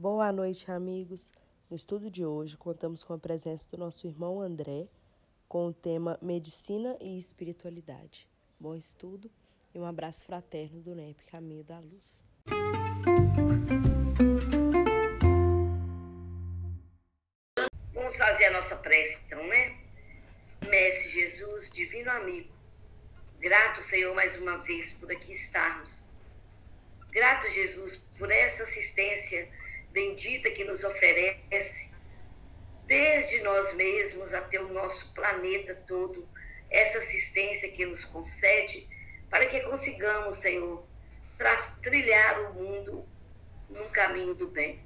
Boa noite, amigos. No estudo de hoje, contamos com a presença do nosso irmão André com o tema Medicina e Espiritualidade. Bom estudo e um abraço fraterno do NEP Caminho da Luz. Vamos fazer a nossa prece, então, né? Mestre Jesus, divino amigo, grato, Senhor, mais uma vez por aqui estarmos. Grato, Jesus, por essa assistência bendita que nos oferece, desde nós mesmos até o nosso planeta todo, essa assistência que nos concede, para que consigamos, Senhor, trilhar o mundo num caminho do bem.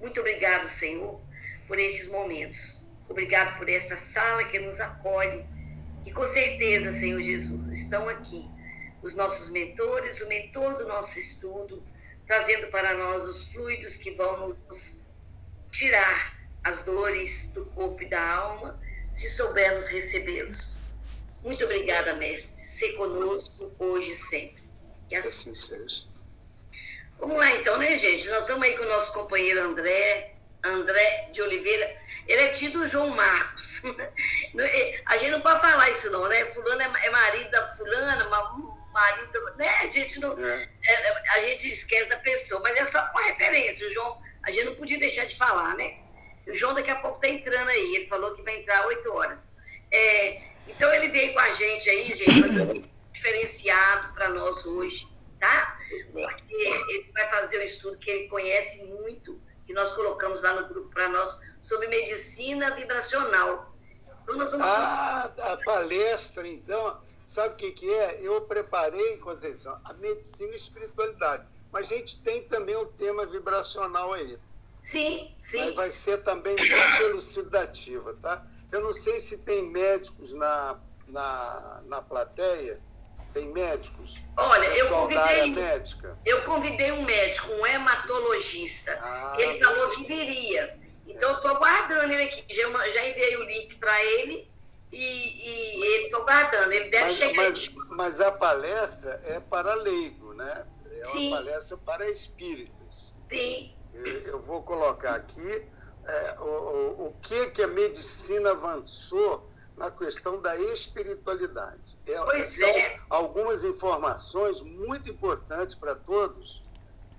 Muito obrigado, Senhor, por estes momentos. Obrigado por essa sala que nos acolhe, que com certeza, Senhor Jesus, estão aqui os nossos mentores, o mentor do nosso estudo, trazendo para nós os fluidos que vão nos tirar as dores do corpo e da alma, se soubermos recebê-los. Muito obrigada, mestre. Ser conosco hoje e sempre. Que assim, assim seja. Vamos lá então, né, gente? Nós estamos aí com o nosso companheiro André, André de Oliveira. Ele é tido João Marcos. A gente não pode falar isso não, né? Fulano é, é marido da fulana, marido, né? A gente não, é. É, a gente esquece da pessoa, mas é só uma referência. O João, a gente não podia deixar de falar, né? O João daqui a pouco está entrando aí. Ele falou que vai entrar 8 horas. É, então ele veio com a gente aí, gente, fazer um diferenciado para nós hoje, tá? Porque ele vai fazer um estudo que ele conhece muito, que nós colocamos lá no grupo para nós, sobre medicina vibracional. Então nós vamos... Ah, a palestra, então. Sabe o que, que é? Eu preparei, Conceição, a medicina e espiritualidade. Mas a gente tem também o tema vibracional aí. Sim, sim. Mas vai ser também muito elucidativa, tá? Eu não sei se tem médicos na, na, na plateia. Tem médicos? Olha, eu convidei, médica. eu convidei um médico, um hematologista. Ah, ele falou que viria. Então, eu estou aguardando ele aqui. Já, já enviei o link para ele e, e ele está guardando. Ele deve mas, chegar. Mas, mas, a palestra é para leigo, né? É Sim. uma palestra para espíritos. Sim. Eu, eu vou colocar aqui é, o, o, o que, que a medicina avançou na questão da espiritualidade. É, pois são é. algumas informações muito importantes para todos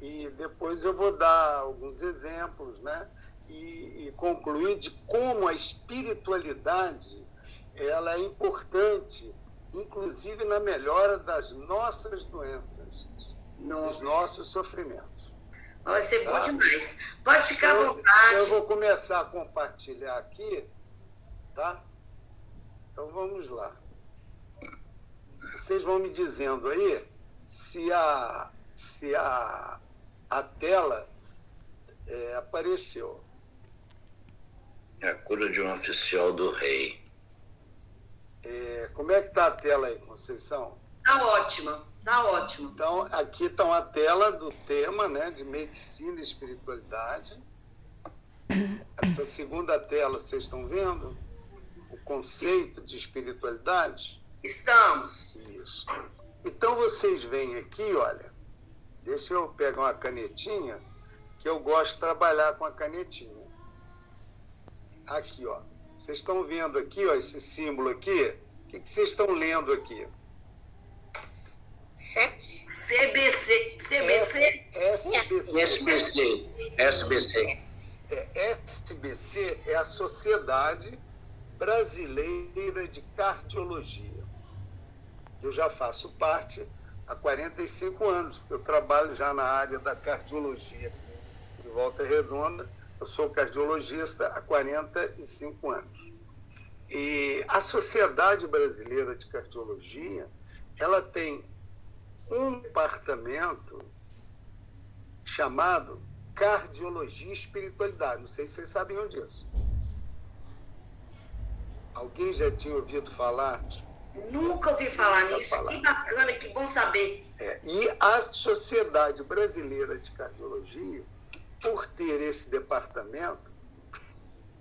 e depois eu vou dar alguns exemplos, né? E, e concluir de como a espiritualidade ela é importante, inclusive na melhora das nossas doenças, Nossa. dos nossos sofrimentos. Vai ser bom tá? demais. Pode ficar à vontade. Eu vou começar a compartilhar aqui, tá? Então vamos lá. Vocês vão me dizendo aí se a, se a, a tela é, apareceu. É a cura de um oficial do rei. É, como é que está a tela aí, Conceição? Está ótima, está ótimo. Então, aqui está a tela do tema né, de medicina e espiritualidade. Essa segunda tela, vocês estão vendo? O conceito de espiritualidade? Estamos. Isso. Então, vocês veem aqui, olha, deixa eu pegar uma canetinha, que eu gosto de trabalhar com a canetinha. Aqui, ó. Vocês estão vendo aqui, ó, esse símbolo aqui? O que, que vocês estão lendo aqui? Sete. CBC. CBC? SBC. SBC. SBC. É, SBC é a Sociedade Brasileira de Cardiologia. Eu já faço parte há 45 anos. Eu trabalho já na área da cardiologia de Volta Redonda eu sou cardiologista há 45 anos. E a Sociedade Brasileira de Cardiologia, ela tem um departamento chamado Cardiologia e Espiritualidade. Não sei se vocês sabiam disso. Alguém já tinha ouvido falar? Nunca ouvi falar nisso. Falar. Que bacana, que bom saber. É, e a Sociedade Brasileira de Cardiologia por ter esse departamento,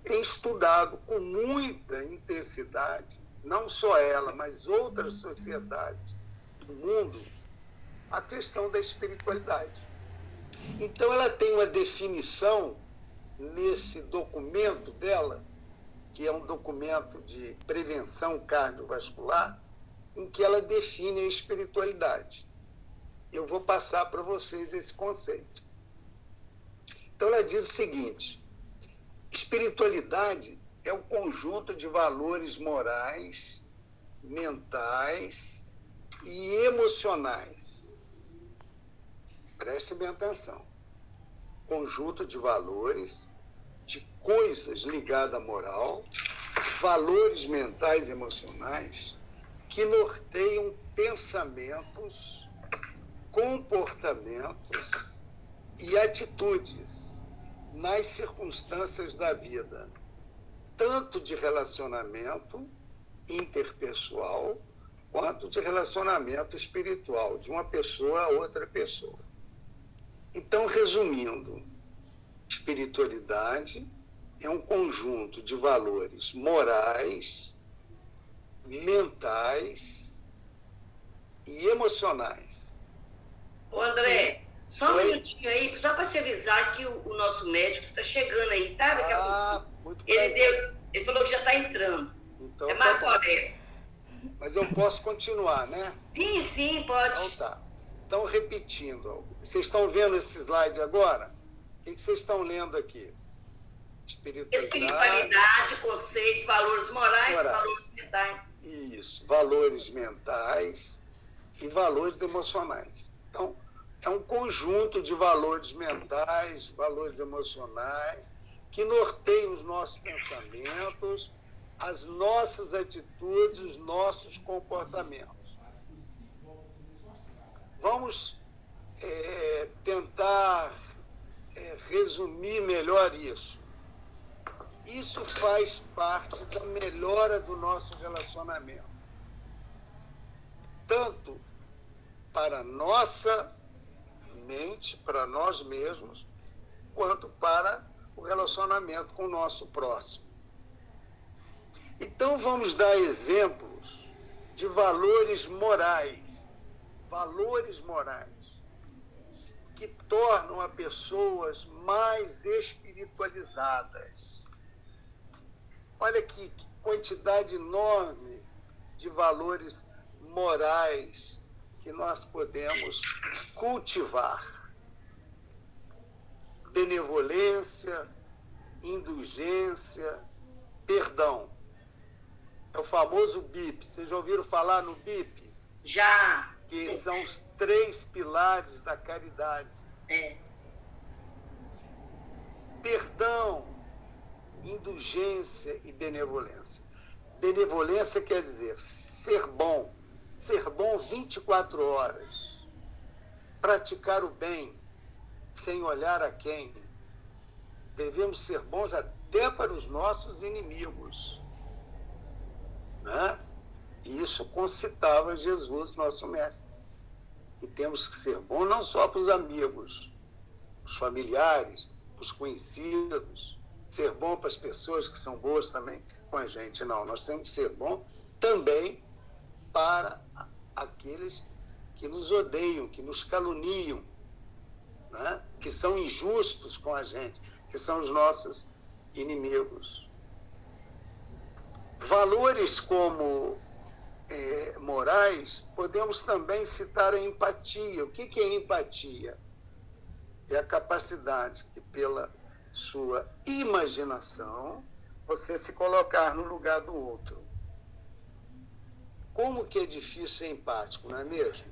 tem estudado com muita intensidade, não só ela, mas outras sociedades do mundo, a questão da espiritualidade. Então, ela tem uma definição nesse documento dela, que é um documento de prevenção cardiovascular, em que ela define a espiritualidade. Eu vou passar para vocês esse conceito. Então, ela diz o seguinte: espiritualidade é o conjunto de valores morais, mentais e emocionais. Preste bem atenção. Conjunto de valores, de coisas ligadas à moral, valores mentais e emocionais que norteiam pensamentos, comportamentos e atitudes nas circunstâncias da vida, tanto de relacionamento interpessoal quanto de relacionamento espiritual, de uma pessoa a outra pessoa. Então, resumindo, espiritualidade é um conjunto de valores morais, mentais e emocionais. Ô André, só um minutinho aí, só para te avisar que o, o nosso médico está chegando aí, tá? Daqui ah, muito ele, deu, ele falou que já está entrando. Então, é Marco tá Aurélio. Mas eu posso continuar, né? Sim, sim, pode. Então tá. Então, repetindo, vocês estão vendo esse slide agora? O que vocês estão lendo aqui? Espiritualidade, Espiritualidade conceito, valores morais, morais, valores mentais. Isso, valores mentais e valores emocionais. Então, é um conjunto de valores mentais, valores emocionais, que norteiam os nossos pensamentos, as nossas atitudes, os nossos comportamentos. Vamos é, tentar é, resumir melhor isso. Isso faz parte da melhora do nosso relacionamento. Tanto para nossa mente, para nós mesmos, quanto para o relacionamento com o nosso próximo. Então vamos dar exemplos de valores morais, valores morais que tornam as pessoas mais espiritualizadas. Olha que quantidade enorme de valores morais que nós podemos cultivar. Benevolência, indulgência, perdão é o famoso BIP. Vocês já ouviram falar no BIP? Já. Que são os três pilares da caridade. É. Perdão, indulgência e benevolência. Benevolência quer dizer ser bom, ser bom 24 horas, praticar o bem sem olhar a quem. Devemos ser bons até para os nossos inimigos. Né? E isso concitava Jesus, nosso mestre. E temos que ser bons não só para os amigos, os familiares, os conhecidos, ser bom para as pessoas que são boas também com a gente. Não, nós temos que ser bom também para aqueles que nos odeiam, que nos caluniam, né? que são injustos com a gente, que são os nossos inimigos. Valores como é, morais, podemos também citar a empatia. O que, que é empatia? É a capacidade que, pela sua imaginação, você se colocar no lugar do outro. Como que é difícil ser empático, não é mesmo?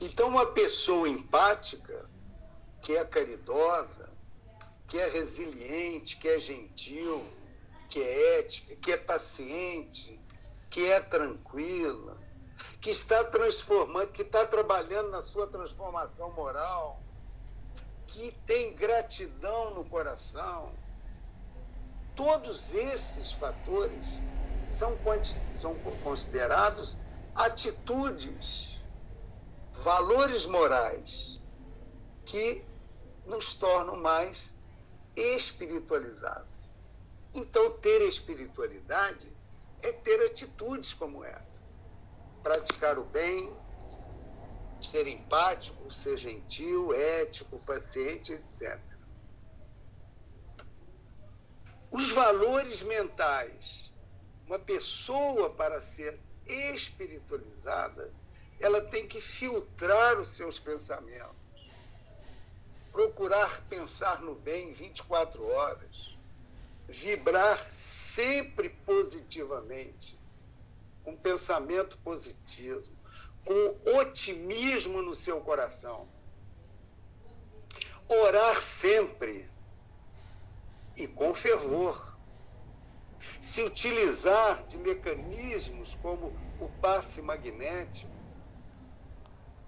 Então, uma pessoa empática, que é caridosa, que é resiliente, que é gentil, que é ética, que é paciente, que é tranquila, que está transformando, que está trabalhando na sua transformação moral, que tem gratidão no coração. Todos esses fatores são, são considerados atitudes, valores morais que nos tornam mais espiritualizados. Então, ter espiritualidade é ter atitudes como essa. Praticar o bem, ser empático, ser gentil, ético, paciente, etc. Os valores mentais. Uma pessoa, para ser espiritualizada, ela tem que filtrar os seus pensamentos, procurar pensar no bem 24 horas, vibrar sempre positivamente, com pensamento positivo, com otimismo no seu coração. Orar sempre. E com fervor. Se utilizar de mecanismos como o passe magnético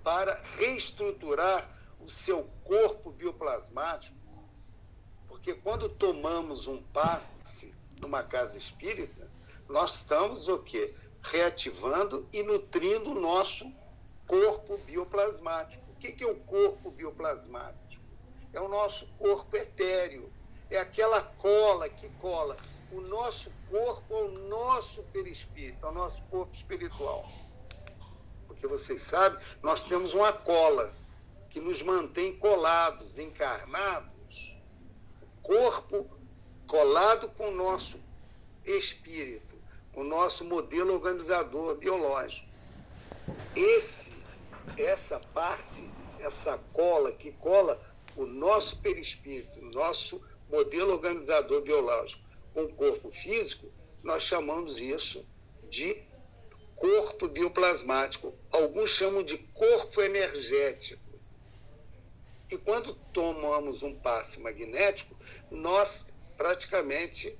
para reestruturar o seu corpo bioplasmático, porque quando tomamos um passe numa casa espírita, nós estamos o quê? Reativando e nutrindo o nosso corpo bioplasmático. O que é o corpo bioplasmático? É o nosso corpo etéreo, é aquela cola que cola o nosso corpo ao nosso perispírito, ao nosso corpo espiritual. Porque vocês sabem, nós temos uma cola que nos mantém colados, encarnados, o corpo colado com o nosso espírito, o nosso modelo organizador biológico. Esse, essa parte, essa cola que cola o nosso perispírito, o nosso modelo organizador biológico com o corpo físico, nós chamamos isso de corpo bioplasmático. Alguns chamam de corpo energético. E quando tomamos um passe magnético, nós praticamente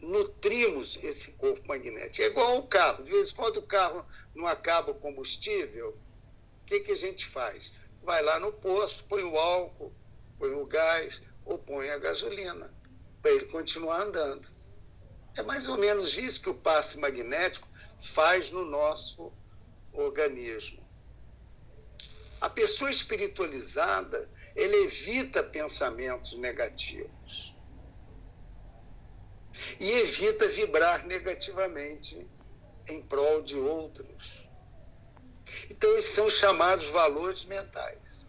nutrimos esse corpo magnético. É igual o carro. De vez em quando o carro não acaba o combustível, o que, que a gente faz? Vai lá no posto, põe o álcool, põe o gás, ou põe a gasolina para ele continuar andando. É mais ou menos isso que o passe magnético faz no nosso organismo. A pessoa espiritualizada, ele evita pensamentos negativos. E evita vibrar negativamente em prol de outros. Então, esses são chamados valores mentais.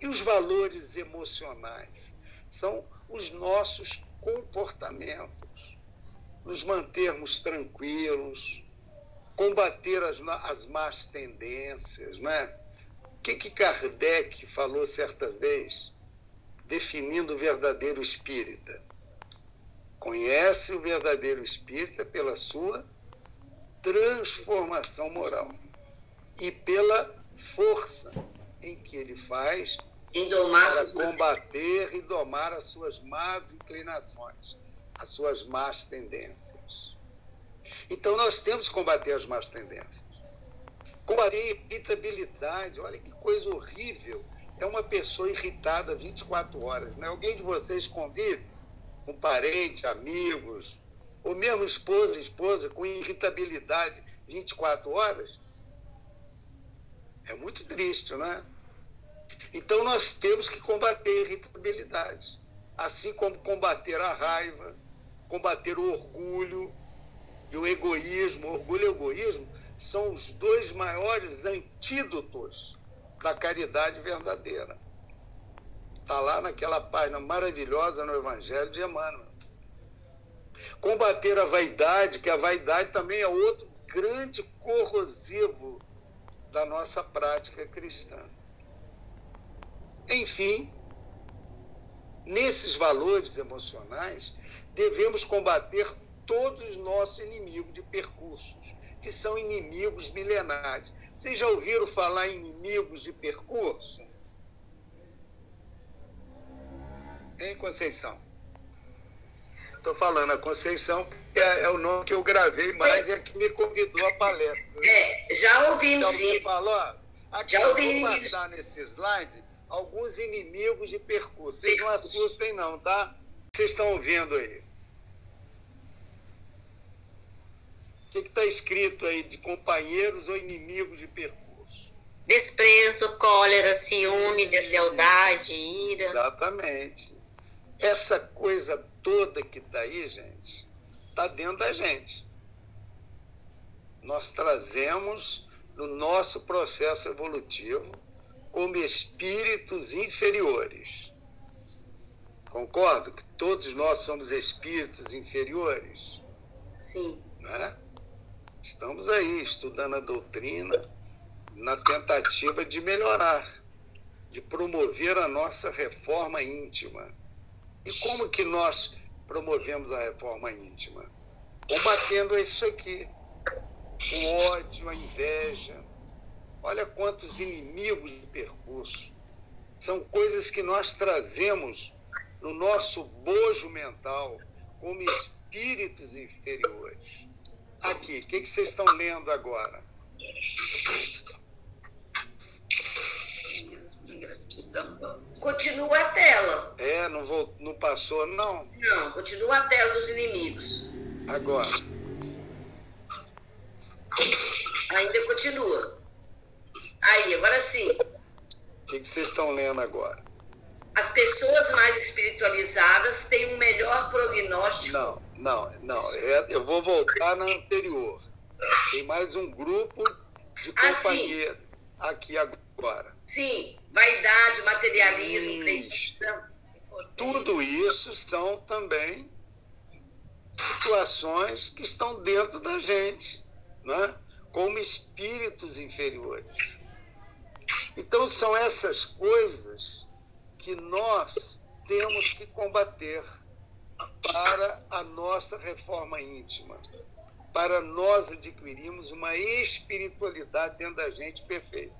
E os valores emocionais? são os nossos comportamentos, nos mantermos tranquilos, combater as, as más tendências, né? O que, que Kardec falou certa vez, definindo o verdadeiro espírita? Conhece o verdadeiro espírita pela sua transformação moral e pela força em que ele faz para combater e domar as suas más inclinações, as suas más tendências. Então nós temos que combater as más tendências. Combater a irritabilidade, olha que coisa horrível. É uma pessoa irritada 24 horas. Né? Alguém de vocês convive com parentes, amigos, ou mesmo esposa e esposa com irritabilidade 24 horas? É muito triste, não é? Então nós temos que combater a irritabilidade, assim como combater a raiva, combater o orgulho e o egoísmo. O orgulho e o egoísmo são os dois maiores antídotos da caridade verdadeira. Está lá naquela página maravilhosa no Evangelho de Emmanuel. Combater a vaidade, que a vaidade também é outro grande corrosivo da nossa prática cristã. Enfim, nesses valores emocionais, devemos combater todos os nossos inimigos de percursos, que são inimigos milenares. Vocês já ouviram falar em inimigos de percurso? Em Conceição? Estou falando a Conceição, que é, é, o nome que eu gravei mais e é que me convidou à palestra. É, já ouvimos. Já ouviu falar? Aqui já eu vou passar nesse slide alguns inimigos de percurso. Vocês não assustem, não, tá? Vocês estão vendo aí? O que está escrito aí de companheiros ou inimigos de percurso? Desprezo, cólera, ciúme, deslealdade, ira. Exatamente. Essa coisa toda que está aí, gente, está dentro da gente. Nós trazemos no nosso processo evolutivo como espíritos inferiores. Concordo que todos nós somos espíritos inferiores? Sim. Né? Estamos aí estudando a doutrina na tentativa de melhorar, de promover a nossa reforma íntima. E como que nós promovemos a reforma íntima? Combatendo isso aqui, o ódio, a inveja. Olha quantos inimigos de percurso. São coisas que nós trazemos no nosso bojo mental como espíritos inferiores. Aqui, o que, que vocês estão lendo agora? Continua a tela. É, não, vou, não passou, não? Não, continua a tela dos inimigos. Agora. Ainda continua. Aí, agora sim. O que, que vocês estão lendo agora? As pessoas mais espiritualizadas têm um melhor prognóstico. Não, não, não. É, eu vou voltar na anterior. Tem mais um grupo de Ah, companhia aqui agora. Sim, vaidade, materialismo, preguiça. Tudo isso são também situações que estão dentro da gente, né? como espíritos inferiores. Então, são essas coisas que nós temos que combater para a nossa reforma íntima, para nós adquirirmos uma espiritualidade dentro da gente perfeita.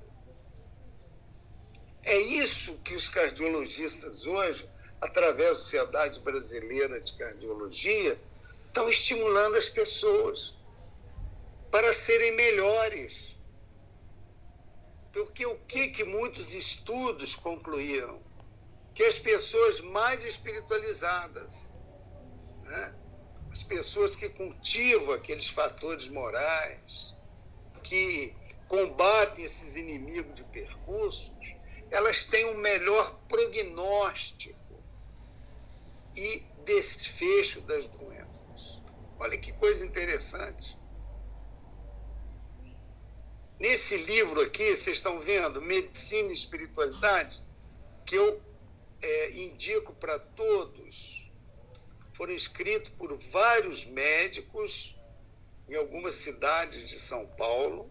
É isso que os cardiologistas hoje, através da Sociedade Brasileira de Cardiologia, estão estimulando as pessoas para serem melhores. Porque o que, que muitos estudos concluíram? Que as pessoas mais espiritualizadas, né? as pessoas que cultivam aqueles fatores morais, que combatem esses inimigos de percursos, elas têm um melhor prognóstico e desfecho das doenças. Olha que coisa interessante. Nesse livro aqui, vocês estão vendo, Medicina e Espiritualidade, que eu é, indico para todos, foram escritos por vários médicos em algumas cidades de São Paulo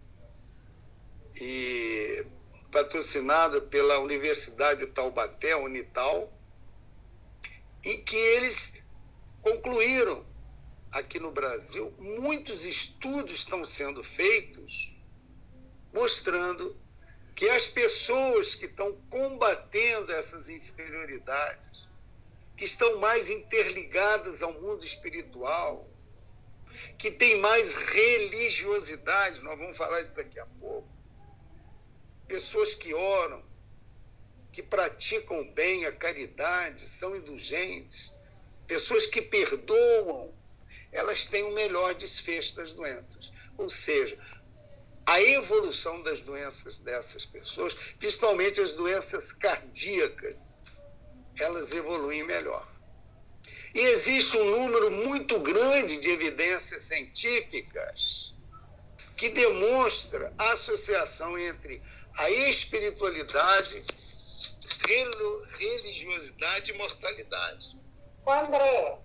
e patrocinado pela Universidade de Taubaté, Unital, em que eles concluíram aqui no Brasil, muitos estudos estão sendo feitos mostrando que as pessoas que estão combatendo essas inferioridades, que estão mais interligadas ao mundo espiritual, que têm mais religiosidade, nós vamos falar isso daqui a pouco, pessoas que oram, que praticam bem, a caridade, são indulgentes, pessoas que perdoam, elas têm o um melhor desfecho das doenças. Ou seja, a evolução das doenças dessas pessoas, principalmente as doenças cardíacas, elas evoluem melhor. E existe um número muito grande de evidências científicas que demonstra a associação entre a espiritualidade, religiosidade e mortalidade. André,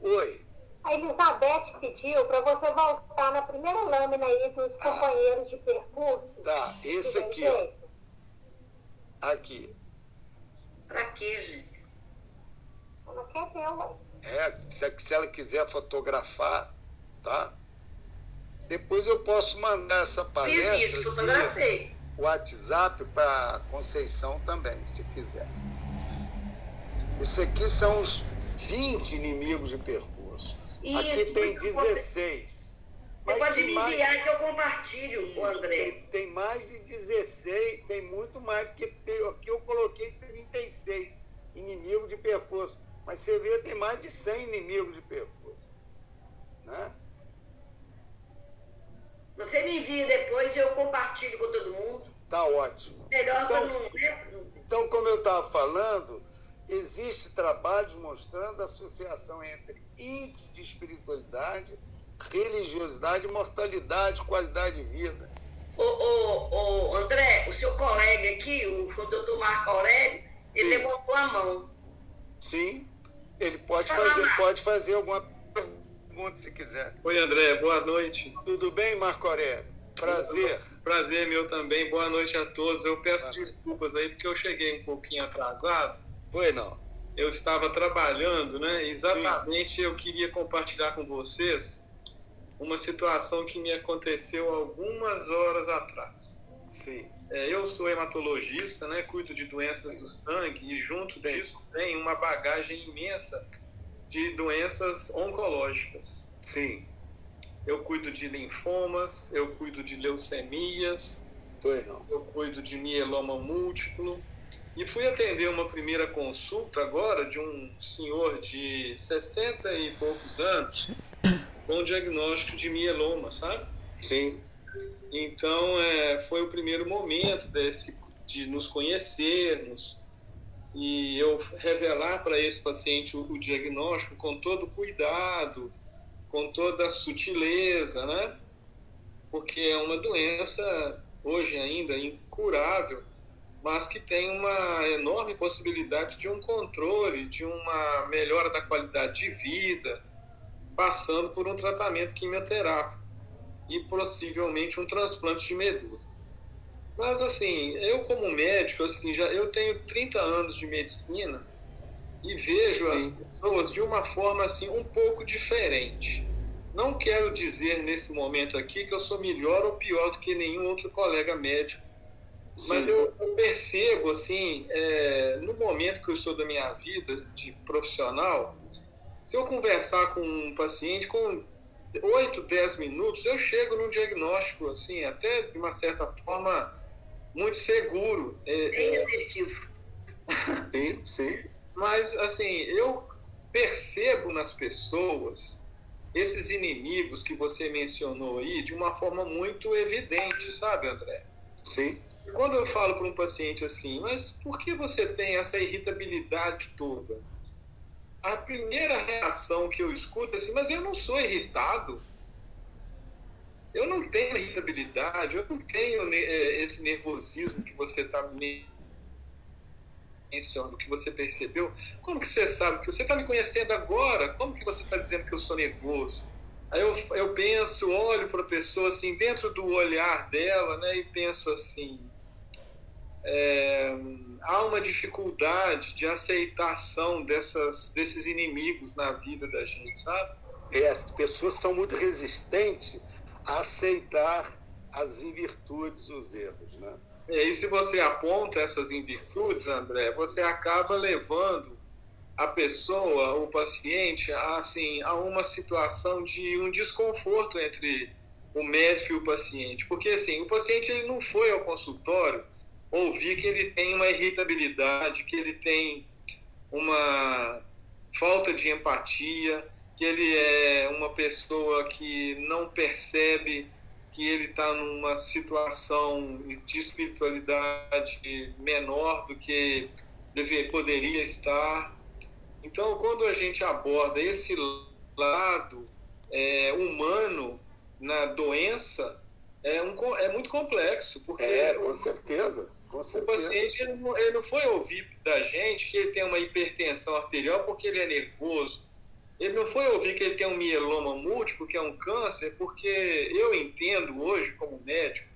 Oi. A Elizabeth pediu para você voltar na primeira lâmina aí dos companheiros de percurso. Tá, esse aqui, ó. Aqui. Pra quê, gente? Ela quer ver, ué. É, se, se ela quiser fotografar, tá? Depois eu posso mandar essa Fiz palestra isso, via fotografei. WhatsApp para Conceição também, se quiser. Esse aqui são os 20 inimigos de percurso. Aqui Isso, tem muito bom. 16. Você pode tem me mais- enviar que eu compartilho, o André. Tem, tem mais de 16, tem muito mais, porque tem, aqui eu coloquei 36 inimigos de percurso. Mas você vê, tem mais de 100 inimigos de percurso. Né? Você me envia depois e eu compartilho com todo mundo. Tá ótimo. Melhor Então- não. né? Então, como eu estava falando, existe trabalhos mostrando a associação entre índice de espiritualidade, religiosidade, mortalidade, qualidade de vida. Ô, ô, ô, André, o seu colega aqui, o, o doutor Marco Aurélio, ele Sim. levantou a mão. Sim, ele pode Fala, fazer, Marco. pode fazer alguma pergunta se quiser. Oi, André, boa noite. Tudo bem, Marco Aurélio? Prazer. Prazer meu também. Boa noite a todos. Eu peço desculpas aí porque eu cheguei um pouquinho atrasado. Não. Eu estava trabalhando, né? Exatamente eu queria compartilhar com vocês uma situação que me aconteceu algumas horas atrás. Sim, É, eu sou hematologista, né? Cuido de doenças do sangue e junto Bem. disso tem uma bagagem imensa de doenças oncológicas. sim. Eu cuido de linfomas, eu cuido de leucemias, Oi, não. eu cuido de mieloma múltiplo. E fui atender uma primeira consulta agora de um senhor de 60 e poucos anos com diagnóstico de mieloma, sabe? Sim, Então, é, foi o primeiro momento desse, de nos conhecermos e eu revelar para esse paciente o, o diagnóstico com todo cuidado, com toda a sutileza, né? Porque é uma doença hoje ainda incurável, mas que tem uma enorme possibilidade de um controle, de uma melhora da qualidade de vida, passando por um tratamento quimioterápico e possivelmente um transplante de medula. Mas assim, eu como médico, assim, já eu tenho 30 anos de medicina e vejo as Sim. pessoas de uma forma assim um pouco diferente. Não quero dizer nesse momento aqui que eu sou melhor ou pior do que nenhum outro colega médico, mas sim. eu, eu percebo assim, é, no momento que eu estou da minha vida de profissional, se eu conversar com um paciente com 8, 10 minutos, eu chego num diagnóstico, assim, até de uma certa forma, muito seguro. É, Bem é, receptivo. Sim, sim. mas, assim, eu percebo nas pessoas esses inimigos que você mencionou aí de uma forma muito evidente, sabe, André? Sim, Quando eu falo para um paciente assim, mas por que você tem essa irritabilidade toda? A primeira reação que eu escuto é assim, mas eu não sou irritado. Eu não tenho irritabilidade, eu não tenho eh, esse nervosismo que você está me mencionando, que você percebeu. Como que você sabe que você está me conhecendo agora? Como que você está dizendo que eu sou nervoso? Aí eu, eu penso, olho para a pessoa assim, dentro do olhar dela, né, e penso assim: é, há uma dificuldade de aceitação dessas, desses inimigos na vida da gente, sabe? É, as pessoas são muito resistentes a aceitar as invirtudes, os erros, né? E aí, se você aponta essas invirtudes, André, você acaba levando a pessoa, o paciente, assim, a uma situação de um desconforto entre o médico e o paciente. Porque, assim, o paciente ele não foi ao consultório ouvir que ele tem uma irritabilidade, que ele tem uma falta de empatia, que ele é uma pessoa que não percebe que ele está numa situação de espiritualidade menor do que deve, poderia estar. Então, quando a gente aborda esse lado é, humano na doença, é, um, é muito complexo, porque É, com certeza, com o certeza. paciente ele não, ele não foi ouvir da gente que ele tem uma hipertensão arterial porque ele é nervoso. Ele não foi ouvir que ele tem um mieloma múltiplo, que é um câncer, porque eu entendo hoje, como médico,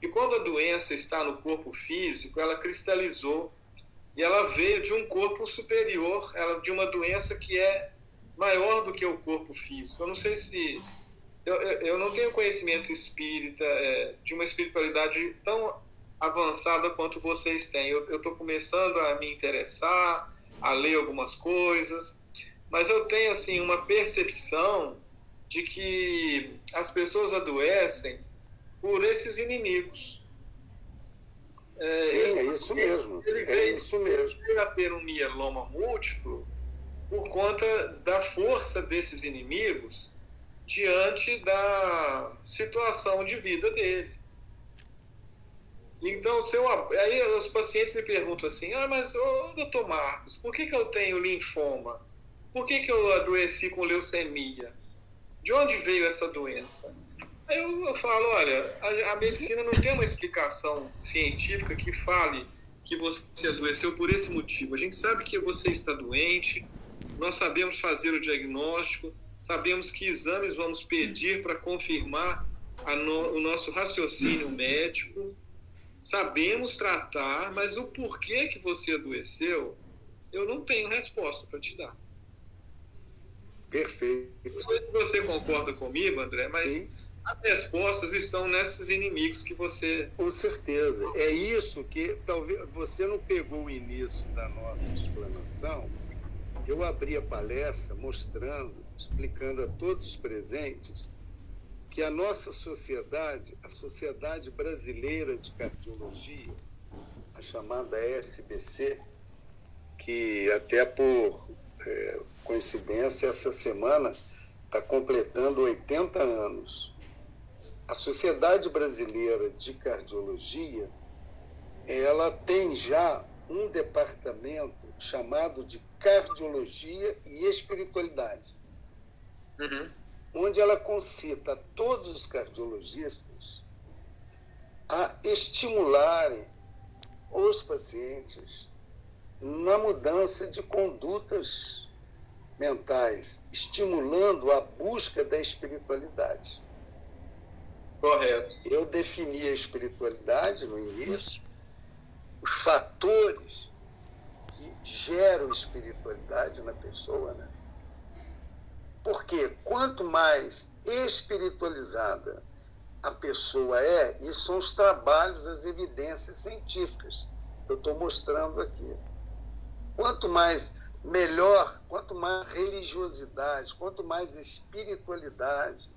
que quando a doença está no corpo físico, ela cristalizou e ela veio de um corpo superior, ela de uma doença que é maior do que o corpo físico. Eu não sei se. Eu, eu não tenho conhecimento espírita, é, de uma espiritualidade tão avançada quanto vocês têm. Eu estou começando a me interessar, a ler algumas coisas, mas eu tenho assim uma percepção de que as pessoas adoecem por esses inimigos. É, É, é isso mesmo, ele é veio- isso mesmo. veio a ter um mieloma múltiplo por conta da força desses inimigos diante da situação de vida dele. Então, se eu, aí os pacientes me perguntam assim, ah, mas, ô, doutor Marcos, por que, que eu tenho linfoma? Por que, que eu adoeci com leucemia? De onde veio essa doença? Eu, eu falo, olha, a, a, medicina não tem uma explicação científica que fale que você adoeceu por esse motivo. A gente sabe que você está doente, nós sabemos fazer o diagnóstico, sabemos que exames vamos pedir para confirmar no, o nosso raciocínio médico, sabemos tratar, mas o porquê que você adoeceu, eu não tenho resposta para te dar. Perfeito. Não sei se você concorda comigo, André, mas Sim. As respostas estão nesses inimigos que você. Com certeza. É isso que talvez você não pegou o início da nossa explanação. Eu abri a palestra mostrando, explicando a todos os presentes que a nossa sociedade, a Sociedade Brasileira de Cardiologia, a chamada SBC, que até por é, coincidência essa semana está completando 80 anos. A Sociedade Brasileira de Cardiologia, ela tem já um departamento chamado de Cardiologia e Espiritualidade. Uhum onde ela concita todos os cardiologistas a estimularem os pacientes na mudança de condutas mentais, estimulando a busca da espiritualidade. Correto. Eu defini a espiritualidade no início, os fatores que geram espiritualidade na pessoa, né? Porque quanto mais espiritualizada a pessoa é, isso são os trabalhos, as evidências científicas que eu estou mostrando aqui. Quanto mais melhor, quanto mais religiosidade, quanto mais espiritualidade,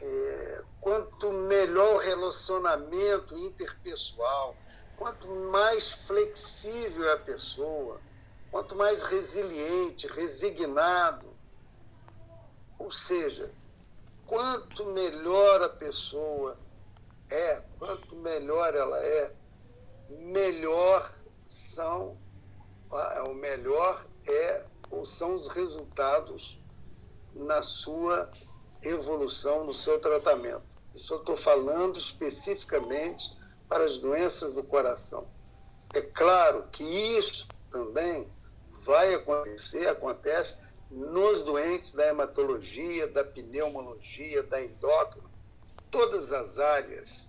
é, quanto melhor o relacionamento interpessoal, quanto mais flexível é a pessoa, quanto mais resiliente, resignado. Ou seja, quanto melhor a pessoa é, quanto melhor ela é, melhor são, o melhor é ou são os resultados na sua evolução, no seu tratamento. Isso eu estou falando especificamente para as doenças do coração. É claro que isso também vai acontecer, acontece nos doentes da hematologia, da pneumologia, da endócrina, todas as áreas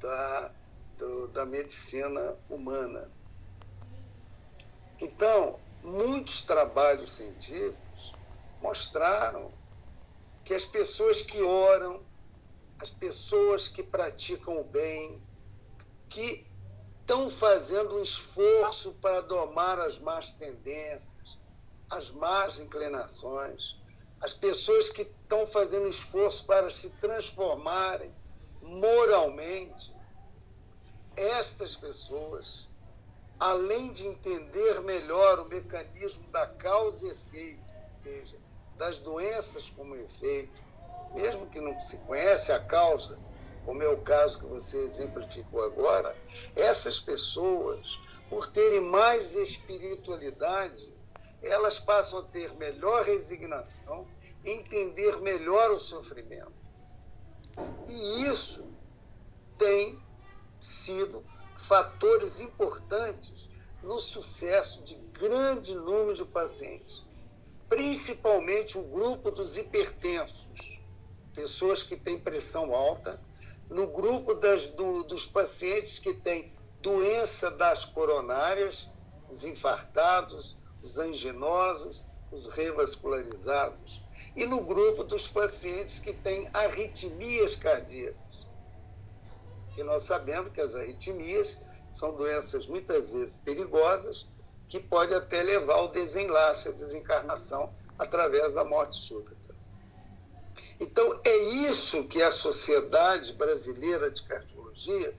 da, do, da medicina humana. Então, muitos trabalhos científicos mostraram que as pessoas que oram, as pessoas que praticam o bem, que estão fazendo um esforço para domar as más tendências, as más inclinações, as pessoas que estão fazendo esforço para se transformarem moralmente, estas pessoas, além de entender melhor o mecanismo da causa e efeito, ou seja, das doenças como efeito, mesmo que não se conhece a causa, como é o caso que você exemplificou agora, essas pessoas, por terem mais espiritualidade, elas passam a ter melhor resignação, entender melhor o sofrimento. E isso tem sido fatores importantes no sucesso de grande número de pacientes, principalmente o grupo dos hipertensos, pessoas que têm pressão alta, no grupo das, do, dos pacientes que têm doença das coronárias, os infartados, os anginosos, os revascularizados, e no grupo dos pacientes que têm arritmias cardíacas. E nós sabemos que as arritmias são doenças muitas vezes perigosas, que pode até levar ao desenlace, à desencarnação, através da morte súbita. Então, é isso que a Sociedade Brasileira de Cardiologia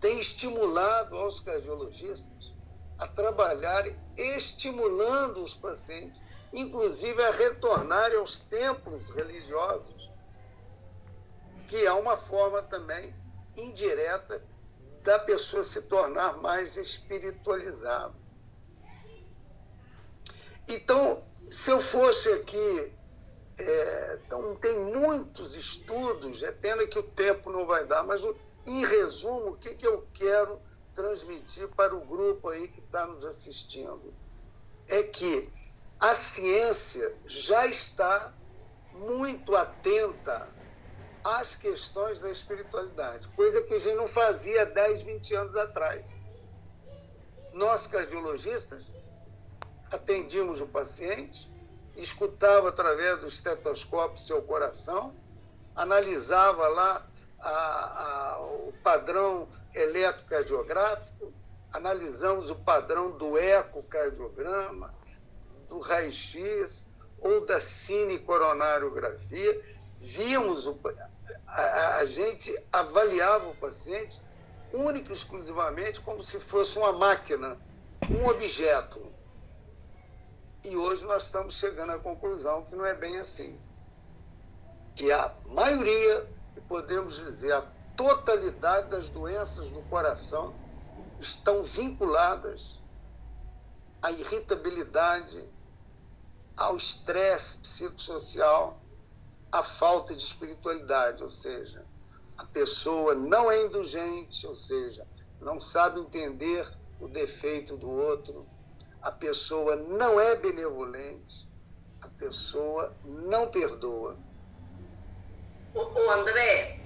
tem estimulado aos cardiologistas a trabalharem estimulando os pacientes, inclusive a retornarem aos templos religiosos, que é uma forma também indireta da pessoa se tornar mais espiritualizada. Então, se eu fosse aqui É, então, tem muitos estudos, é pena que o tempo não vai dar, mas em resumo, o que, que eu quero transmitir para o grupo aí que está nos assistindo? É que a ciência já está muito atenta às questões da espiritualidade, coisa que a gente não fazia 10, 20 anos atrás. Nós, cardiologistas, atendíamos o paciente, escutava através do estetoscópio seu coração, analisava lá a, a, o padrão eletrocardiográfico, analisamos o padrão do ecocardiograma, do raio-x ou da cinecoronariografia, víamos o, a, a gente avaliava o paciente único e exclusivamente como se fosse uma máquina, um objeto. E hoje nós estamos chegando à conclusão que não é bem assim. Que a maioria, podemos dizer a totalidade das doenças do coração, estão vinculadas à irritabilidade, ao estresse psicossocial, à falta de espiritualidade, ou seja, a pessoa não é indulgente, ou seja, não sabe entender o defeito do outro, a pessoa não é benevolente, a pessoa não perdoa. O, André,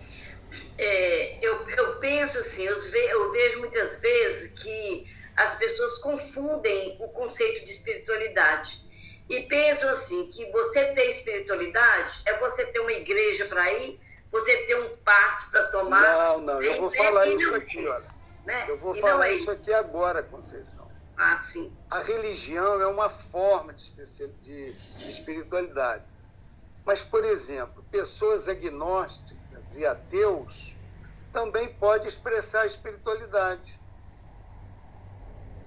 é, eu, eu penso assim, eu, ve, eu vejo muitas vezes que as pessoas confundem o conceito de espiritualidade e pensam assim que você ter espiritualidade é você ter uma igreja para ir você ter um passo para tomar. Não, não, eu vou falar isso aqui, olha. Né? Eu vou e falar é isso aqui agora, Conceição. Ah, sim. A religião é uma forma de, de, de espiritualidade. Mas, por exemplo, pessoas agnósticas e ateus também podem expressar a espiritualidade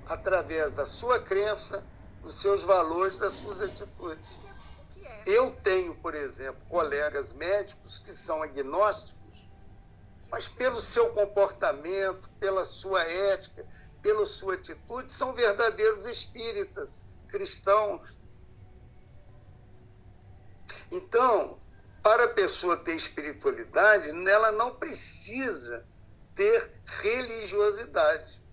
através da sua crença, dos seus valores, das suas atitudes. Eu tenho, por exemplo, colegas médicos que são agnósticos, mas pelo seu comportamento, pela sua ética, pela sua atitude, são verdadeiros espíritas, cristãos. Então, para a pessoa ter espiritualidade, ela não precisa ter religiosidade.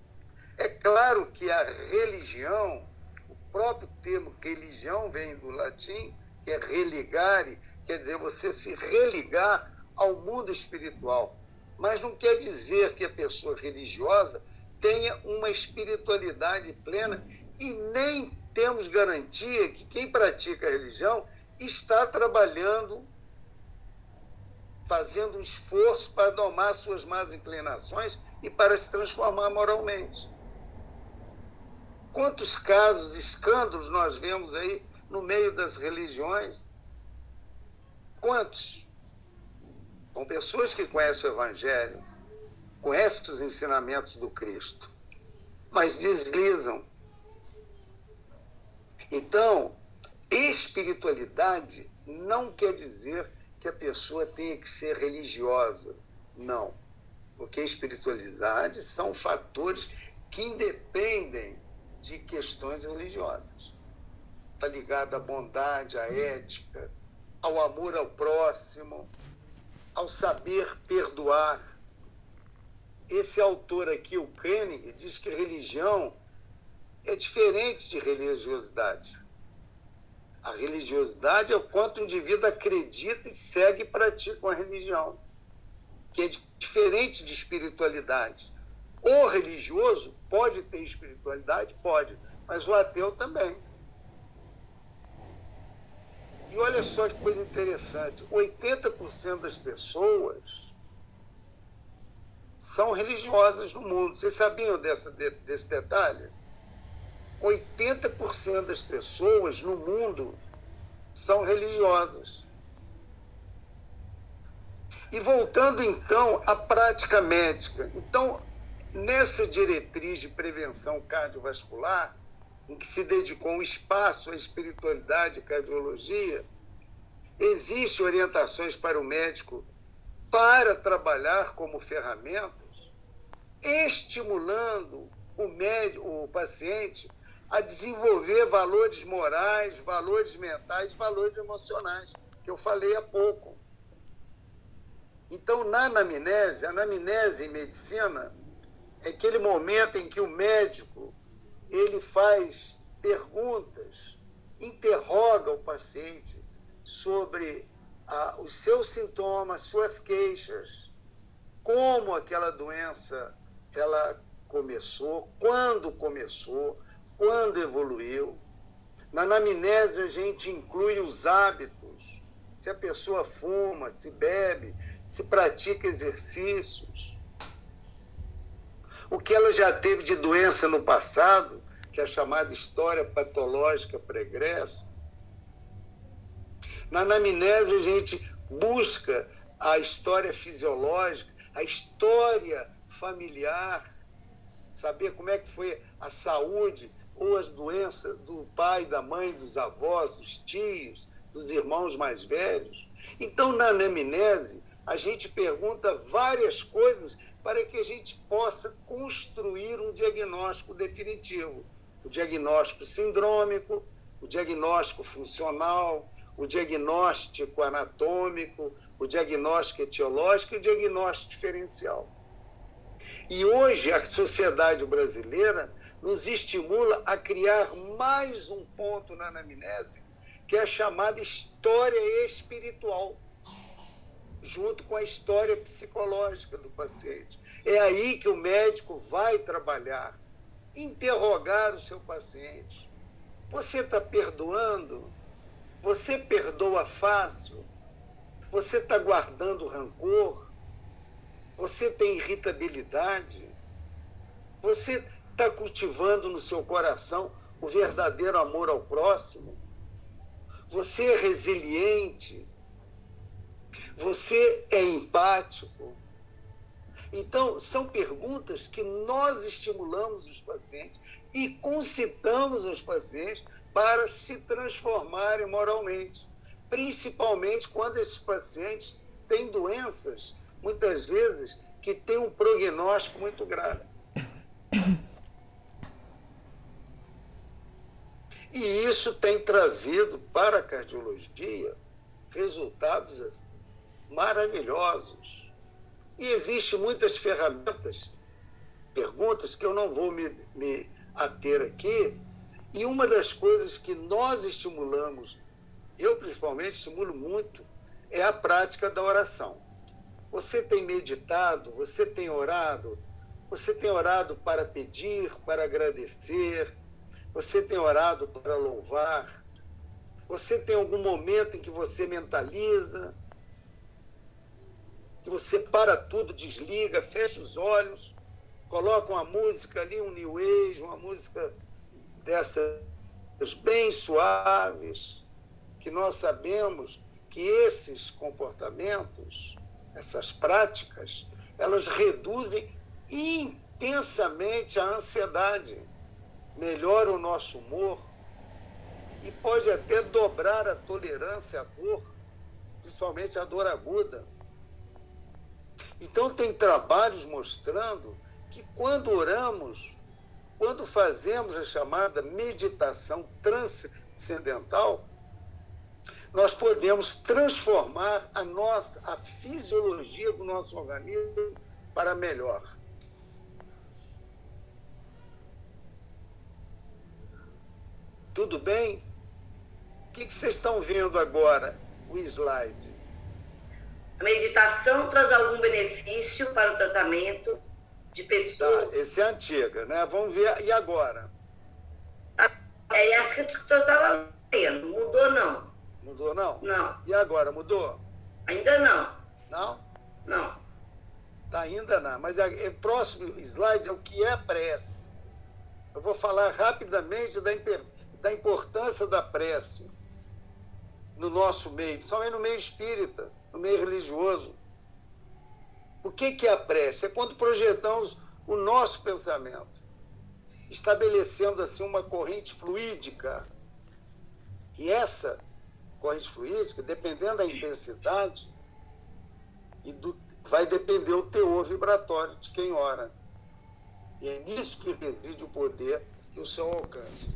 É claro que a religião, o próprio termo religião vem do latim, que é religare, quer dizer você se religar ao mundo espiritual. Mas não quer dizer que a pessoa religiosa tenha uma espiritualidade plena e nem temos garantia que quem pratica a religião está trabalhando, fazendo um esforço para domar suas más inclinações e para se transformar moralmente. Quantos casos, escândalos nós vemos aí no meio das religiões. Quantos? Com pessoas que conhecem o Evangelho, conhecem os ensinamentos do Cristo, mas deslizam. Então, espiritualidade não quer dizer que a pessoa tenha que ser religiosa. Não. Porque espiritualidade são fatores que independem de questões religiosas está ligada à bondade, à ética, ao amor ao próximo, ao saber perdoar. Esse autor aqui, o Koenig, diz que religião é diferente de religiosidade. A religiosidade é o quanto o indivíduo acredita e segue e pratica uma religião, que é diferente de espiritualidade. O religioso pode ter espiritualidade? Pode, mas o ateu também. E olha só que coisa interessante: 80% das pessoas são religiosas no mundo. Vocês sabiam dessa, desse detalhe? 80% das pessoas no mundo são religiosas. E voltando então à prática médica. Então, nessa diretriz de prevenção cardiovascular, em que se dedicou um espaço à espiritualidade e cardiologia, existem orientações para o médico para trabalhar como ferramentas, estimulando o, médico, o paciente a desenvolver valores morais, valores mentais, valores emocionais. que eu falei há pouco. Então, na anamnese, a anamnese em medicina é aquele momento em que o médico ele faz perguntas, interroga o paciente sobre ah, os seus sintomas, suas queixas, como aquela doença ela começou, quando começou, quando evoluiu. Na anamnese a gente inclui os hábitos, se a pessoa fuma, se bebe, se pratica exercícios. O que ela já teve de doença no passado, que é a chamada história patológica pregressa. Na anamnese, a gente busca a história fisiológica, a história familiar, saber como é que foi a saúde ou as doenças do pai, da mãe, dos avós, dos tios, dos irmãos mais velhos. Então, na anamnese, a gente pergunta várias coisas para que a gente possa construir um diagnóstico definitivo. O diagnóstico sindrômico, o diagnóstico funcional, o diagnóstico anatômico, o diagnóstico etiológico e o diagnóstico diferencial. E hoje a sociedade brasileira nos estimula a criar mais um ponto na anamnese, que é a chamada história espiritual junto com a história psicológica do paciente. É aí que o médico vai trabalhar, interrogar o seu paciente. Você está perdoando? Você perdoa fácil? Você está guardando rancor? Você tem irritabilidade? Você está cultivando no seu coração o verdadeiro amor ao próximo? Você é resiliente? Você é empático? Então, são perguntas que nós estimulamos os pacientes e concitamos os pacientes para se transformarem moralmente, principalmente quando esses pacientes têm doenças, muitas vezes, que têm um prognóstico muito grave. E isso tem trazido para a cardiologia resultados assim, maravilhosos. E existem muitas ferramentas, perguntas que eu não vou me, me ater aqui. E uma das coisas que nós estimulamos, eu principalmente estimulo muito, é a prática da oração. Você tem meditado, você tem orado, você tem orado para pedir, para agradecer, você tem orado para louvar, você tem algum momento em que você mentaliza, que você para tudo, desliga, fecha os olhos, coloca uma música ali, um new age, uma música dessas bem suaves, que nós sabemos que esses comportamentos, essas práticas, elas reduzem intensamente a ansiedade, melhora o nosso humor e pode até dobrar a tolerância à dor, principalmente a dor aguda. Então, tem trabalhos mostrando que quando oramos, quando fazemos a chamada meditação transcendental, nós podemos transformar a nossa a fisiologia do nosso organismo para melhor. Tudo bem? O que, que vocês estão vendo agora? O slide. A meditação traz algum benefício para o tratamento de pessoas? Tá, esse é antiga, né? Vamos ver. E agora? É essa que eu estava lendo. Mudou, não. Mudou, não? Não. E agora, mudou? Ainda não. Não? Não. Tá, ainda não. Mas o é, é, próximo slide é o que é a prece. Eu vou falar rapidamente da, da importância da prece no nosso meio, principalmente no meio espírita no meio religioso. O que, que é a prece? É quando projetamos o nosso pensamento, estabelecendo assim uma corrente fluídica. E essa corrente fluídica, dependendo da intensidade, e do, vai depender o teor vibratório de quem ora. E é nisso que reside o poder que o Senhor alcança.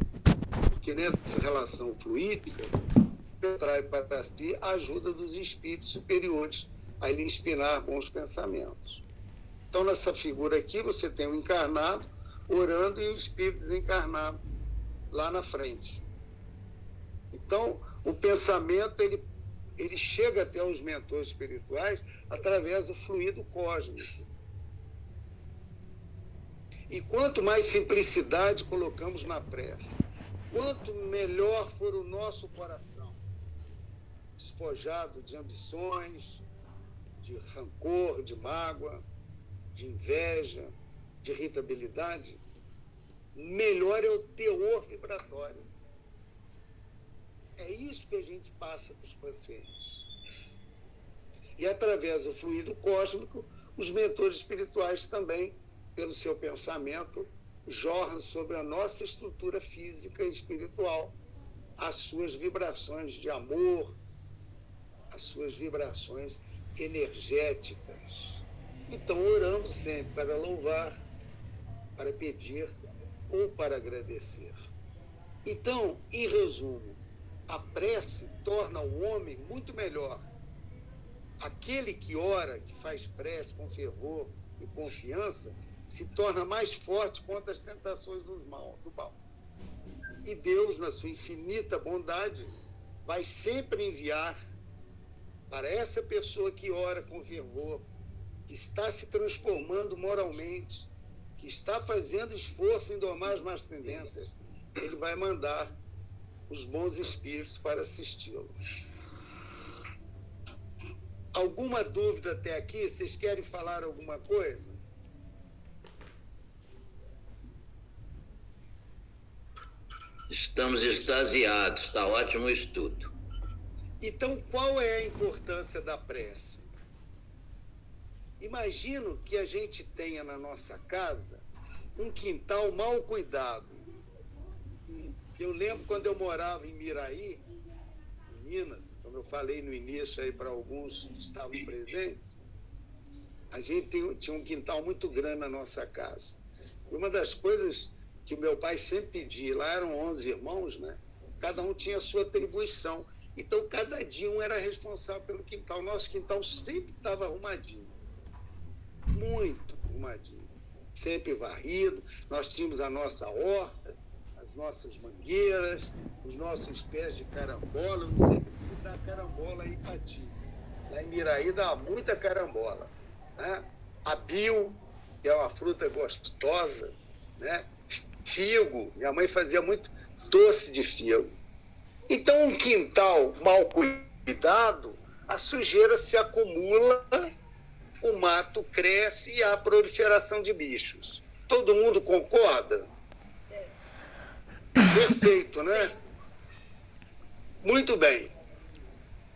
Porque nessa relação fluídica, atrai para si a ajuda dos espíritos superiores a lhe inspirar bons pensamentos. Então, nessa figura aqui, você tem o encarnado orando e o espírito desencarnado lá na frente. Então, o pensamento ele, ele chega até os mentores espirituais através do fluido cósmico. E quanto mais simplicidade colocamos na prece, quanto melhor for o nosso coração, despojado de ambições, de rancor, de mágoa, de inveja, de irritabilidade, melhor é o teor vibratório. É isso que a gente passa para os pacientes. E através do fluido cósmico, os mentores espirituais também, pelo seu pensamento, jorram sobre a nossa estrutura física e espiritual as suas vibrações de amor, as suas vibrações energéticas. Então, oramos sempre para louvar, para pedir ou para agradecer. Então, em resumo, a prece torna o homem muito melhor. Aquele que ora, que faz prece com fervor e confiança, se torna mais forte contra as tentações do mal. Do mal. E Deus, na sua infinita bondade, vai sempre enviar para essa pessoa que ora com fervor, que está se transformando moralmente, que está fazendo esforço em domar as más tendências, ele vai mandar os bons espíritos para assisti-lo. Alguma dúvida até aqui? Vocês querem falar alguma coisa? Estamos extasiados, está ótimo o estudo. Então, qual é a importância da prece? Imagino que a gente tenha na nossa casa um quintal mal cuidado. Eu lembro quando eu morava em Miraí, em Minas, como eu falei no início aí para alguns que estavam presentes, a gente tinha um quintal muito grande na nossa casa. E uma das coisas que o meu pai sempre pedia, lá eram 11 irmãos, né? Cada um tinha a sua atribuição. Então, cada dia um era responsável pelo quintal. Nosso quintal sempre estava arrumadinho. Muito arrumadinho. Sempre varrido. Nós tínhamos a nossa horta, as nossas mangueiras, os nossos pés de carambola. não sei se dá carambola aí para ti. Lá em Miraí dá muita carambola. Né? A bio, que é uma fruta gostosa, né? Figo, minha mãe fazia muito doce de figo então, um quintal mal cuidado, a sujeira se acumula, o mato cresce e há proliferação de bichos. Todo mundo concorda? Sim. Perfeito, né? Sim. Muito bem.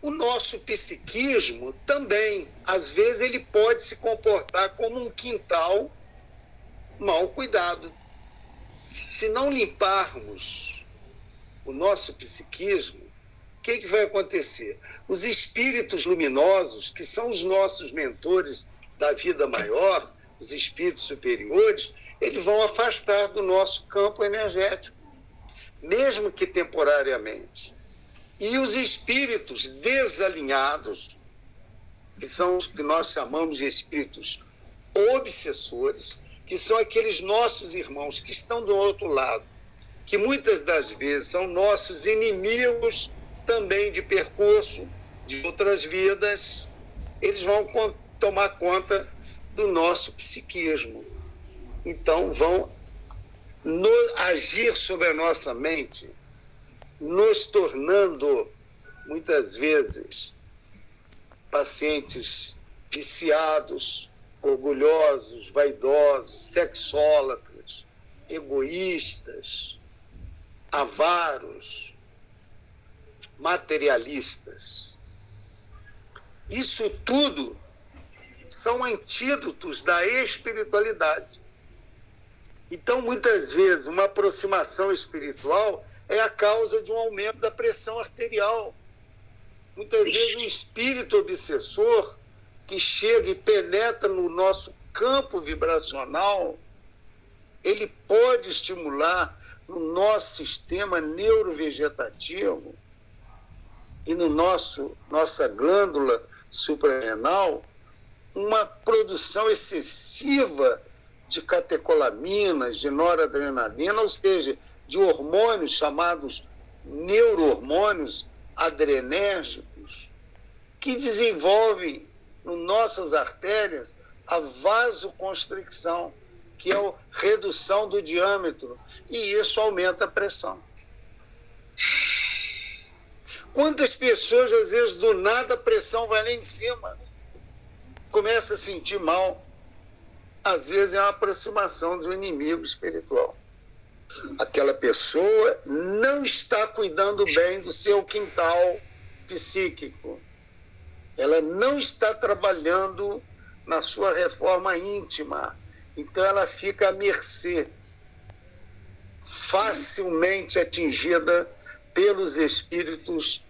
O nosso psiquismo também, às vezes, ele pode se comportar como um quintal mal cuidado. Se não limparmos o nosso psiquismo, o que, que vai acontecer? Os espíritos luminosos, que são os nossos mentores da vida maior, os espíritos superiores, eles vão afastar do nosso campo energético, mesmo que temporariamente. E os espíritos desalinhados, que são os que nós chamamos de espíritos obsessores, que são aqueles nossos irmãos que estão do outro lado, que muitas das vezes são nossos inimigos também de percurso, de outras vidas, eles vão tomar conta do nosso psiquismo. Então, vão no, agir sobre a nossa mente, nos tornando, muitas vezes, pacientes viciados, orgulhosos, vaidosos, sexólatras, egoístas avaros, materialistas. Isso tudo são antídotos da espiritualidade. Então, muitas vezes, uma aproximação espiritual é a causa de um aumento da pressão arterial. Muitas vezes, um espírito obsessor que chega e penetra no nosso campo vibracional, ele pode estimular no nosso sistema neurovegetativo e no nosso nossa glândula suprarrenal uma produção excessiva de catecolaminas, de noradrenalina, ou seja, de hormônios chamados neurohormônios adrenérgicos, que desenvolvem nas nossas artérias a vasoconstricção, que é a redução do diâmetro, e isso aumenta a pressão. Quantas pessoas, às vezes, do nada a pressão vai lá em cima, começa a sentir mal. Às vezes é uma aproximação de um inimigo espiritual. Aquela pessoa não está cuidando bem do seu quintal psíquico. Ela não está trabalhando na sua reforma íntima. Então ela fica à mercê, facilmente atingida pelos espíritos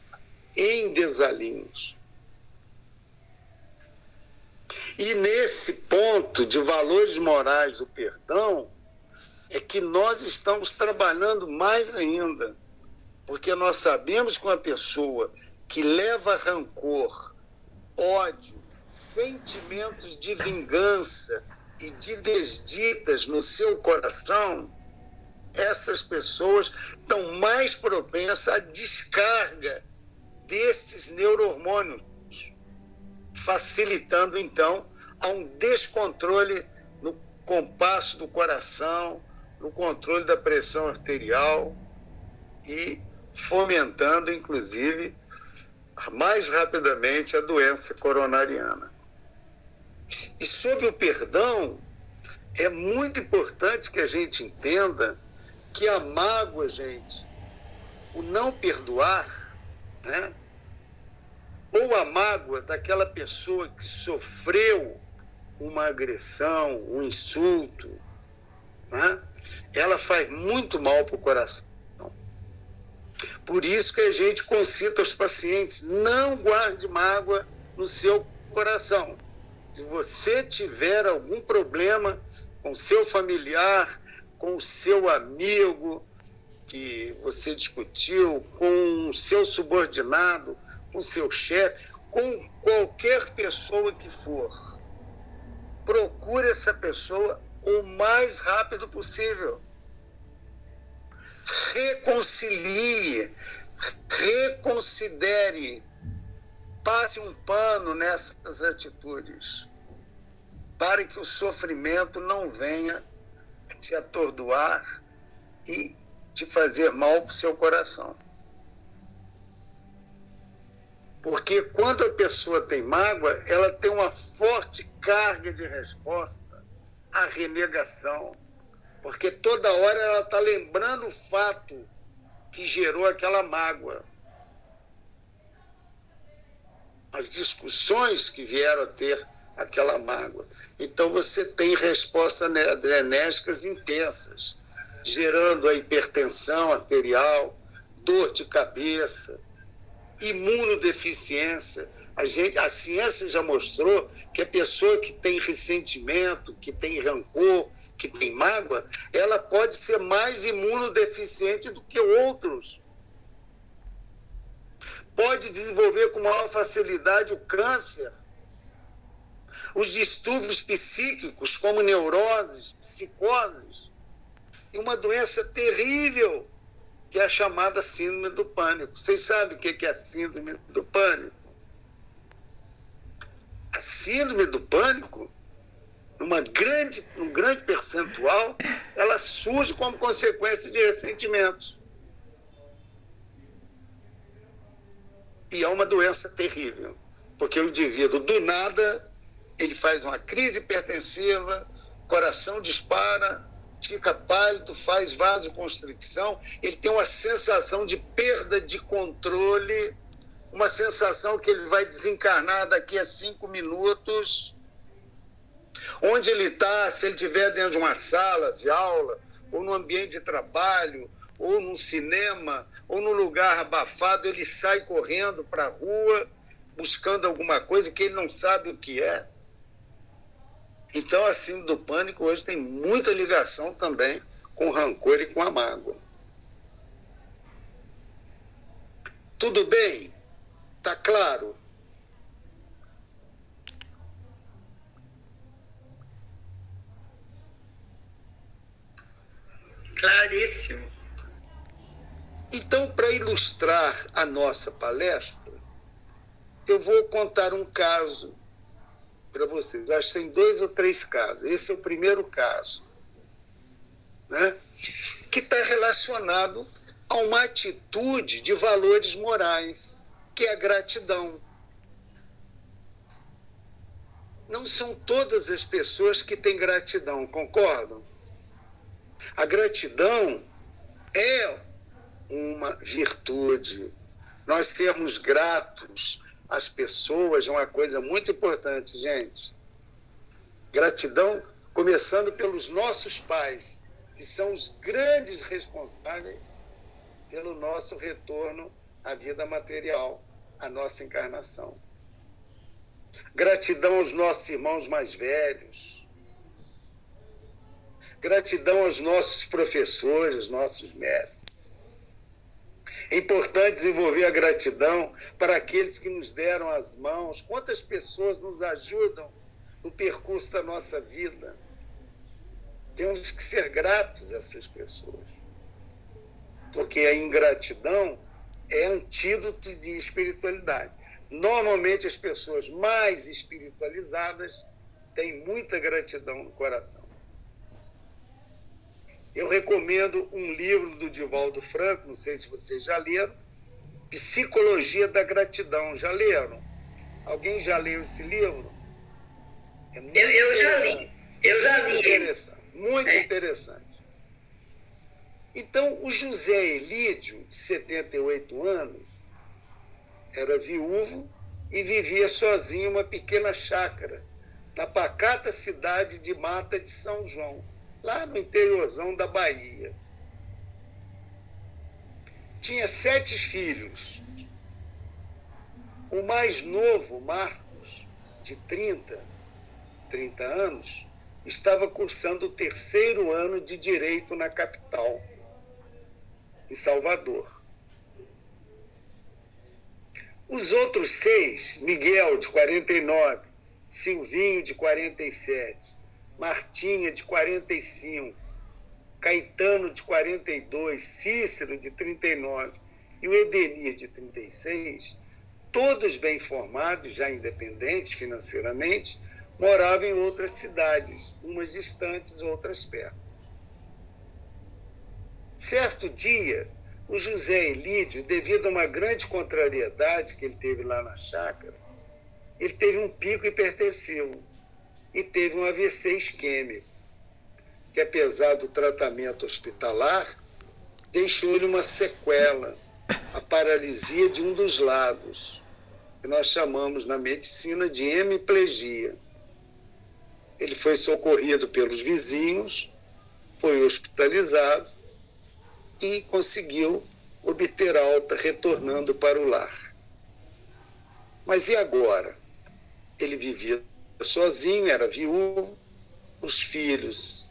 em desalinhos. E nesse ponto de valores morais do perdão, é que nós estamos trabalhando mais ainda. Porque nós sabemos que uma pessoa que leva rancor, ódio, sentimentos de vingança e de desditas no seu coração, essas pessoas estão mais propensas à descarga destes neurohormônios, facilitando então a um descontrole no compasso do coração, no controle da pressão arterial e fomentando, inclusive, mais rapidamente a doença coronariana. E sobre o perdão, é muito importante que a gente entenda que a mágoa, gente, o não perdoar, né? ou a mágoa daquela pessoa que sofreu uma agressão, um insulto, né? ela faz muito mal para o coração. Por isso que a gente concita aos pacientes: não guarde mágoa no seu coração. Se você tiver algum problema com seu familiar, com o seu amigo que você discutiu, com o seu subordinado, com o seu chefe, com qualquer pessoa que for, procure essa pessoa o mais rápido possível. Reconcilie, reconsidere, passe um pano nessas atitudes, para que o sofrimento não venha te atordoar e te fazer mal para o seu coração. Porque quando a pessoa tem mágoa, ela tem uma forte carga de resposta a renegação, porque toda hora ela está lembrando o fato que gerou aquela mágoa. As discussões que vieram a ter aquela mágoa. Então você tem respostas adrenérgicas intensas, gerando a hipertensão arterial, dor de cabeça, imunodeficiência, a, gente, a ciência já mostrou que a pessoa que tem ressentimento, que tem rancor, que tem mágoa, ela pode ser mais imunodeficiente do que outros. Pode desenvolver com maior facilidade o câncer, os distúrbios psíquicos, como neuroses, psicoses, e uma doença terrível, que é a chamada síndrome do pânico. Vocês sabem o que é a síndrome do pânico? a síndrome do pânico, numa grande, um grande percentual, ela surge como consequência de ressentimentos. E é uma doença terrível, porque o indivíduo, do nada, ele faz uma crise hipertensiva, coração dispara, fica pálido, faz vasoconstricção, ele tem uma sensação de perda de controle uma sensação que ele vai desencarnar daqui a cinco minutos. Onde ele está, se ele estiver dentro de uma sala de aula, ou no ambiente de trabalho, ou num cinema, ou num lugar abafado, ele sai correndo para a rua buscando alguma coisa que ele não sabe o que é. Então, assim, do pânico hoje tem muita ligação também com rancor e com a mágoa. Tudo bem? Tá claro? Claríssimo. Então, para ilustrar a nossa palestra, eu vou contar um caso para vocês. Acho que tem dois ou três casos. Esse é o primeiro caso, né? que está relacionado a uma atitude de valores morais, que é a gratidão. Não são todas as pessoas que têm gratidão, concordam? A gratidão é uma virtude. Nós sermos gratos às pessoas é uma coisa muito importante, gente. Gratidão começando pelos nossos pais, que são os grandes responsáveis pelo nosso retorno à vida material, à nossa encarnação. Gratidão aos nossos irmãos mais velhos, Gratidão aos nossos professores, aos nossos mestres. É importante desenvolver a gratidão para aqueles que nos deram as mãos. Quantas pessoas nos ajudam no percurso da nossa vida? Temos que ser gratos a essas pessoas. Porque a ingratidão é antídoto de espiritualidade. Normalmente, as pessoas mais espiritualizadas têm muita gratidão no coração. Eu recomendo um livro do Divaldo Franco, não sei se vocês já leram, Psicologia da Gratidão. Já leram? Alguém já leu esse livro? É eu, eu já li. Eu já li. Interessante, muito é. interessante. Então, o José Elídio, de 78 anos, era viúvo e vivia sozinho em uma pequena chácara na pacata cidade de Mata de São João lá no interiorzão da Bahia. Tinha sete filhos. O mais novo, Marcos, de 30, 30 anos, estava cursando o terceiro ano de Direito na capital, em Salvador. Os outros seis, Miguel, de 49, Silvinho, de 47, Martinha, de 45, Caetano, de 42, Cícero, de 39 e o Edenir, de 36, todos bem formados, já independentes financeiramente, moravam em outras cidades, umas distantes, outras perto. Certo dia, o José Elídio, devido a uma grande contrariedade que ele teve lá na chácara, ele teve um pico hipertensivo e teve um AVC isquêmico, que apesar do tratamento hospitalar, deixou-lhe uma sequela, a paralisia de um dos lados, que nós chamamos na medicina de hemiplegia. Ele foi socorrido pelos vizinhos, foi hospitalizado e conseguiu obter alta, retornando para o lar. Mas e agora? Ele vivia sozinho, era viúvo, os filhos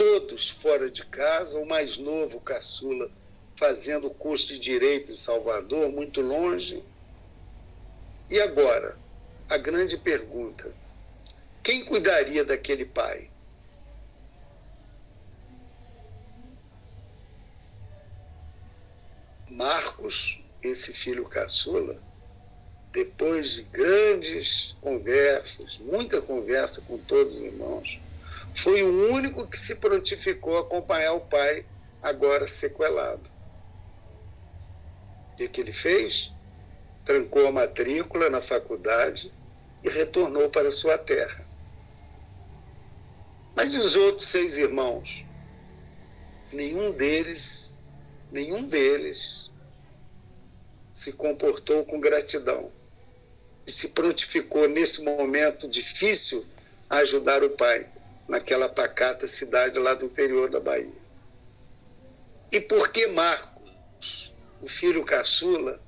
todos fora de casa, o mais novo, caçula, fazendo curso de direito em Salvador, muito longe. E agora, a grande pergunta: quem cuidaria daquele pai? Marcos, esse filho caçula, depois de grandes conversas, muita conversa com todos os irmãos, foi o único que se prontificou a acompanhar o pai, agora sequelado. O que ele fez? Trancou a matrícula na faculdade e retornou para sua terra. Mas os outros seis irmãos? Nenhum deles, nenhum deles se comportou com gratidão se prontificou nesse momento difícil a ajudar o pai, naquela pacata cidade lá do interior da Bahia. E por que Marcos, o filho caçula,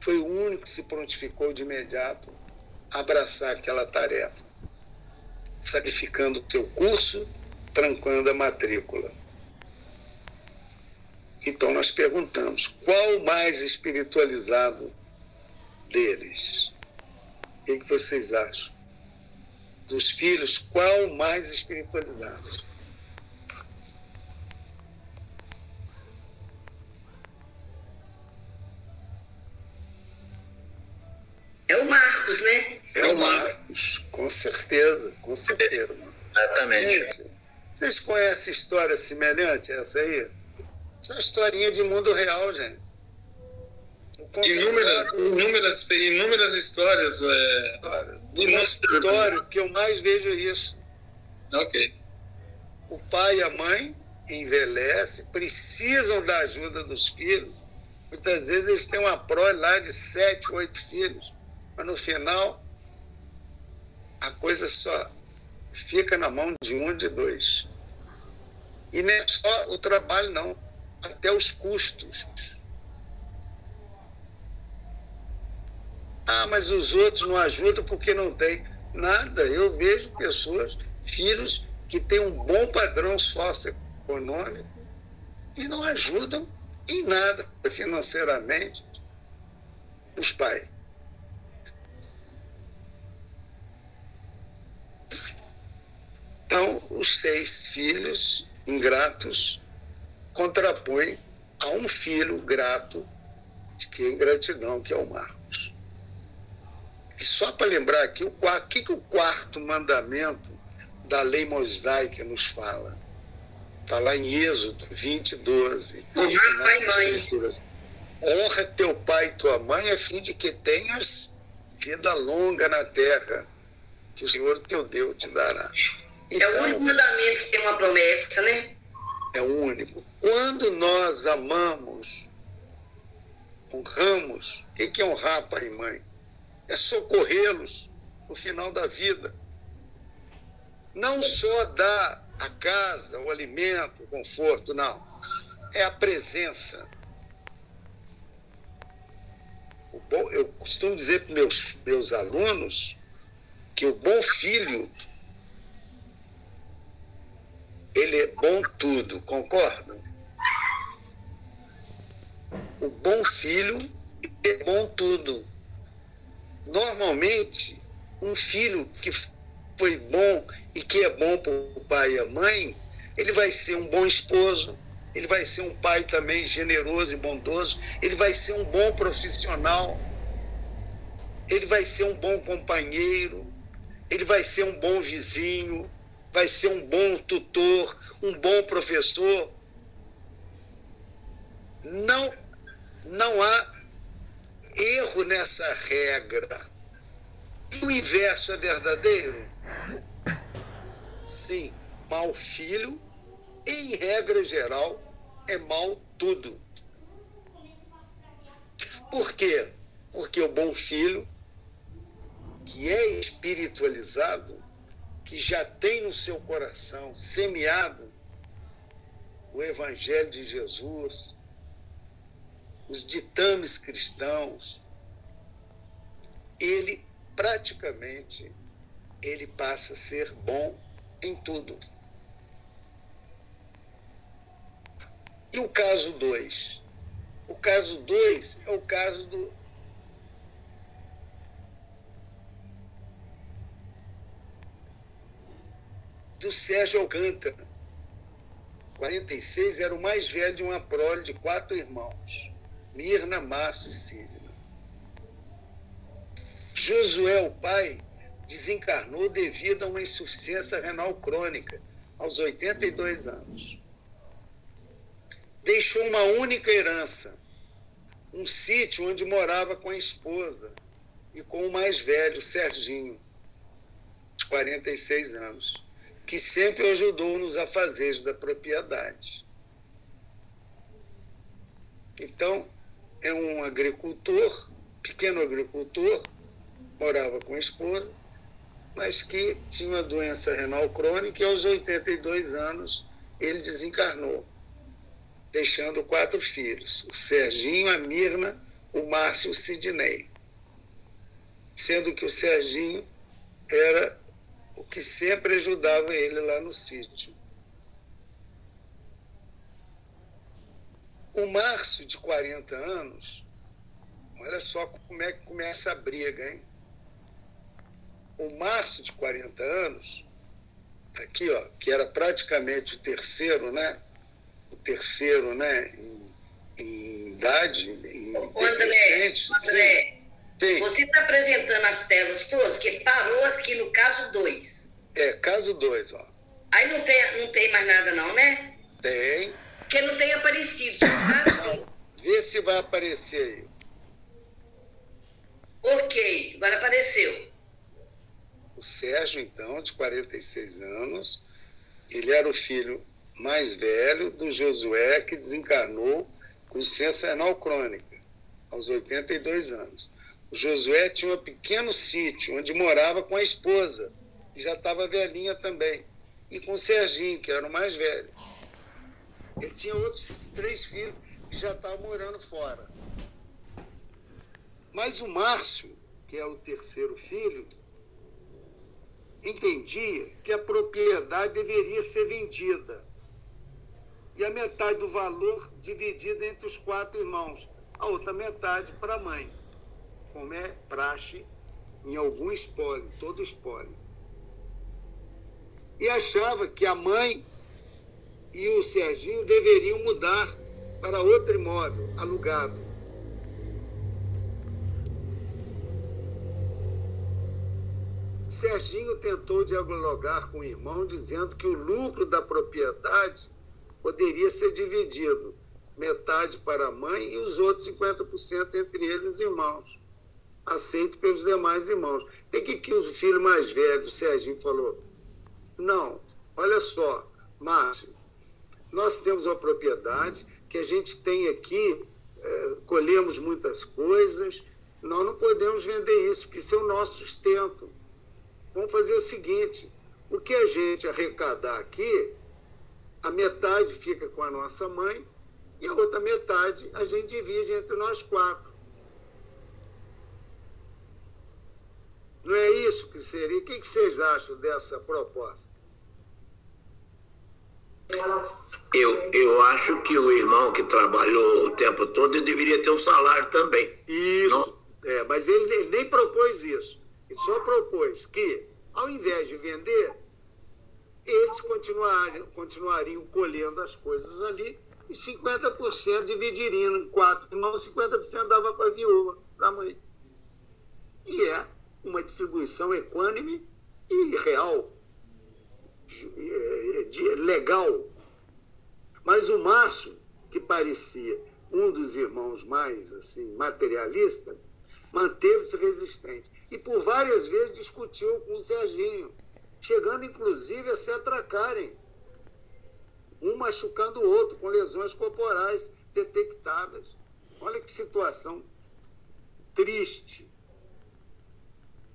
foi o único que se prontificou de imediato a abraçar aquela tarefa, sacrificando seu curso, trancando a matrícula. Então nós perguntamos: qual mais espiritualizado deles? O que, que vocês acham? Dos filhos, qual o mais espiritualizado? É o Marcos, né? É o Marcos, com certeza, com certeza. Exatamente. Gente, vocês conhecem história semelhante a essa aí? Isso é uma historinha de mundo real, gente. O Inúmeras, inúmeras, inúmeras histórias. É... Olha, No Inúmeras- consultório que eu mais vejo é isso. Ok. O pai e a mãe envelhecem, precisam da ajuda dos filhos. Muitas vezes eles têm uma prole lá de sete, oito filhos. Mas no final, a coisa só fica na mão de um, de dois. E não é só o trabalho, não. Até os custos. Ah, mas os outros não ajudam porque não tem. Nada. Eu vejo pessoas, filhos, que têm um bom padrão socioeconômico e não ajudam em nada financeiramente os pais. Então, os seis filhos ingratos contrapõem a um filho grato, que é ingratidão, que é o Marcos. E só para lembrar aqui, o quarto, que, que o quarto mandamento da lei mosaica nos fala? Está lá em Êxodo 20, 12. Honrar pai e mãe. Honra teu pai e tua mãe, a fim de que tenhas vida longa na terra, que o Senhor teu Deus te dará. É o único mandamento que tem uma promessa, né? é o único. Quando nós amamos, honramos, o que que é honrar pai e mãe? É socorrê-los no final da vida. Não só dar a casa, o alimento, o conforto, não. É a presença. O bom, eu costumo dizer para meus, meus alunos que o bom filho ele é bom tudo, concordam? O bom filho é bom tudo. Normalmente, um filho que foi bom e que é bom para o pai e a mãe, ele vai ser um bom esposo, ele vai ser um pai também generoso e bondoso, ele vai ser um bom profissional, ele vai ser um bom companheiro, ele vai ser um bom vizinho, vai ser um bom tutor, um bom professor. Não, não há erro nessa regra. E o inverso é verdadeiro? Sim, mau filho, em regra geral, é mal tudo. Por quê? Porque o bom filho, que é espiritualizado, que já tem no seu coração semeado o Evangelho de Jesus, os ditames cristãos, ele praticamente ele passa a ser bom em tudo. E o caso 2? O caso 2 é o caso do, do Sérgio Alcântara. 46 era o mais velho de uma prole de quatro irmãos: Mirna, Márcio e Sidna. Josué, o pai, desencarnou devido a uma insuficiência renal crônica, aos 82 anos. Deixou uma única herança, um sítio onde morava com a esposa e com o mais velho, Serginho, de 46 anos que sempre ajudou nos afazeres da propriedade. Então, é um agricultor, pequeno agricultor, morava com a esposa, mas que tinha uma doença renal crônica e aos 82 anos ele desencarnou, deixando quatro filhos: o Serginho, a Mirna, o Márcio e o Sidney. Sendo que o Serginho era o que sempre ajudava ele lá no sítio. O Márcio, de 40 anos, Olha só como é que começa a briga, hein? O Márcio, de 40 anos, aqui, ó, que era praticamente o terceiro, né? O terceiro, né? Em, em idade, em Ô, André, André Sim. você está apresentando as telas todas, que parou aqui no caso 2. É, caso 2, ó. Aí não tem, não tem mais nada não, né? Tem. Porque não tem aparecido, Vê se vai aparecer aí. Ok, agora apareceu. O Sérgio, então, de 46 anos, ele era o filho mais velho do Josué, que desencarnou com licença renal crônica, aos 82 anos. O Josué tinha um pequeno sítio onde morava com a esposa, que já estava velhinha também, e com o Serginho, que era o mais velho. Ele tinha outros três filhos que já estavam morando fora. Mas o Márcio, que é o terceiro filho, entendia que a propriedade deveria ser vendida e a metade do valor dividida entre os quatro irmãos, a outra metade para a mãe, como é praxe em algum espólio, todo espólio. E achava que a mãe e o Serginho deveriam mudar para outro imóvel alugado. Serginho tentou dialogar com o irmão, dizendo que o lucro da propriedade poderia ser dividido metade para a mãe e os outros 50% entre eles os irmãos, aceito pelos demais irmãos. Tem que que o filho mais velho, o Serginho, falou: não, olha só, Márcio, nós temos uma propriedade que a gente tem aqui, é, colhemos muitas coisas, nós não podemos vender isso, porque isso é o nosso sustento. Vamos fazer o seguinte: o que a gente arrecadar aqui, a metade fica com a nossa mãe e a outra metade a gente divide entre nós quatro. Não é isso que seria? O que vocês acham dessa proposta? Eu, eu acho que o irmão que trabalhou o tempo todo ele deveria ter um salário também. Isso. Não? É, mas ele, ele nem propôs isso. Ele só propôs que, ao invés de vender, eles continuariam, continuariam colhendo as coisas ali e 50% dividiriam em quatro irmãos, 50% dava para a viúva, para a mãe. E é uma distribuição equânime e real, legal. Mas o Márcio, que parecia um dos irmãos mais assim materialista, manteve-se resistente. E por várias vezes discutiu com o Serginho chegando inclusive a se atracarem, um machucando o outro, com lesões corporais detectadas. Olha que situação triste.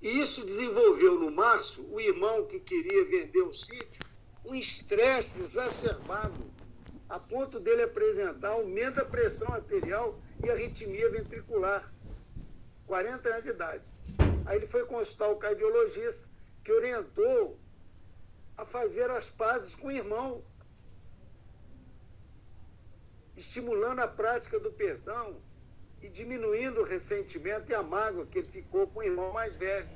E isso desenvolveu no Márcio, o irmão que queria vender o sítio, um estresse exacerbado, a ponto dele apresentar aumento da pressão arterial e arritmia ventricular. 40 anos de idade. Aí ele foi consultar o cardiologista, que orientou a fazer as pazes com o irmão, estimulando a prática do perdão e diminuindo o ressentimento e a mágoa que ele ficou com o irmão mais velho,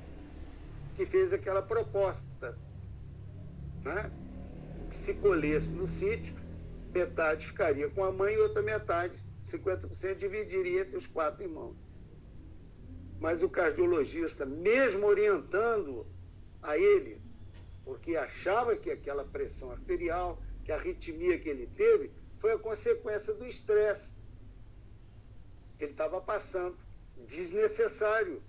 que fez aquela proposta. Né? Que se colhesse no sítio, metade ficaria com a mãe e outra metade, 50%, dividiria entre os quatro irmãos. Mas o cardiologista, mesmo orientando a ele, porque achava que aquela pressão arterial, que a arritmia que ele teve, foi a consequência do estresse ele estava passando, desnecessário.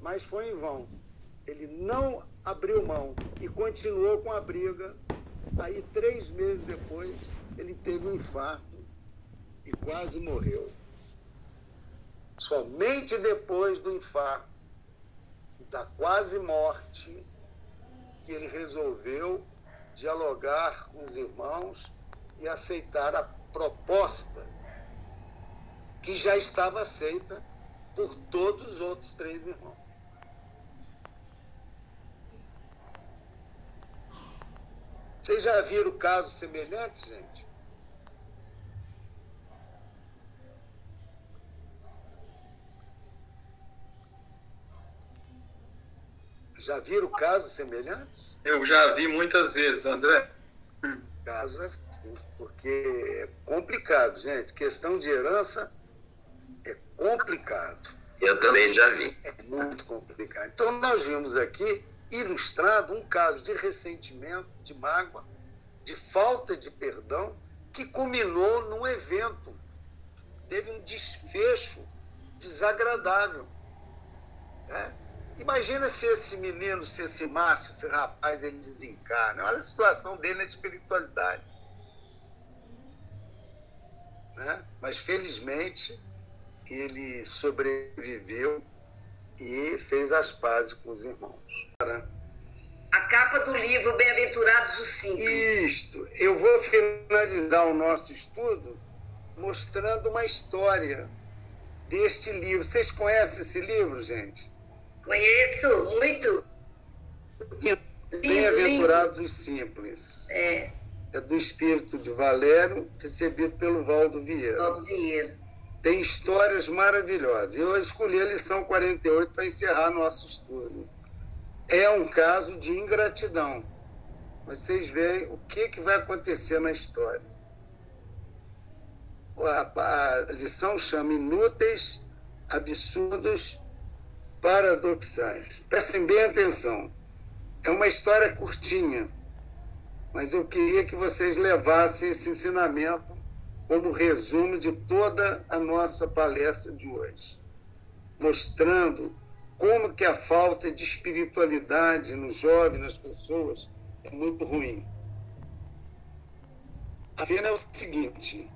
Mas foi em vão. Ele não abriu mão e continuou com a briga. Aí, três meses depois, ele teve um infarto e quase morreu. Somente depois do infarto da quase morte, que ele resolveu dialogar com os irmãos e aceitar a proposta que já estava aceita por todos os outros três irmãos. Vocês já viram casos semelhantes, gente? Já viram casos semelhantes? Eu já vi muitas vezes, André. Casos assim, porque é complicado, gente. Questão de herança complicado. Eu também já vi. É muito complicado. Então, nós vimos aqui ilustrado um caso de ressentimento, de mágoa, de falta de perdão, que culminou num evento. Teve um desfecho desagradável. Né? Imagina se esse menino, se esse macho, esse rapaz, ele desencarna. Olha a situação dele na espiritualidade. Né? Mas, felizmente, ele sobreviveu e fez as pazes com os irmãos. A capa do livro Bem-aventurados os Simples. Isto. Eu vou finalizar o nosso estudo mostrando uma história deste livro. Vocês conhecem esse livro, gente? Conheço muito. Bem-aventurados os simples. É. É do espírito de Valério, recebido pelo Valdo Vieira. Valdo Vieira. Tem histórias maravilhosas. Eu escolhi a lição 48 para encerrar nosso estudo. É um caso de ingratidão. Vocês veem o que, que vai acontecer na história. A, a lição chama inúteis, absurdos, paradoxais. Prestem bem atenção. É uma história curtinha, mas eu queria que vocês levassem esse ensinamento como resumo de toda a nossa palestra de hoje, mostrando como que a falta de espiritualidade no jovem, nas pessoas, é muito ruim. A cena é o seguinte,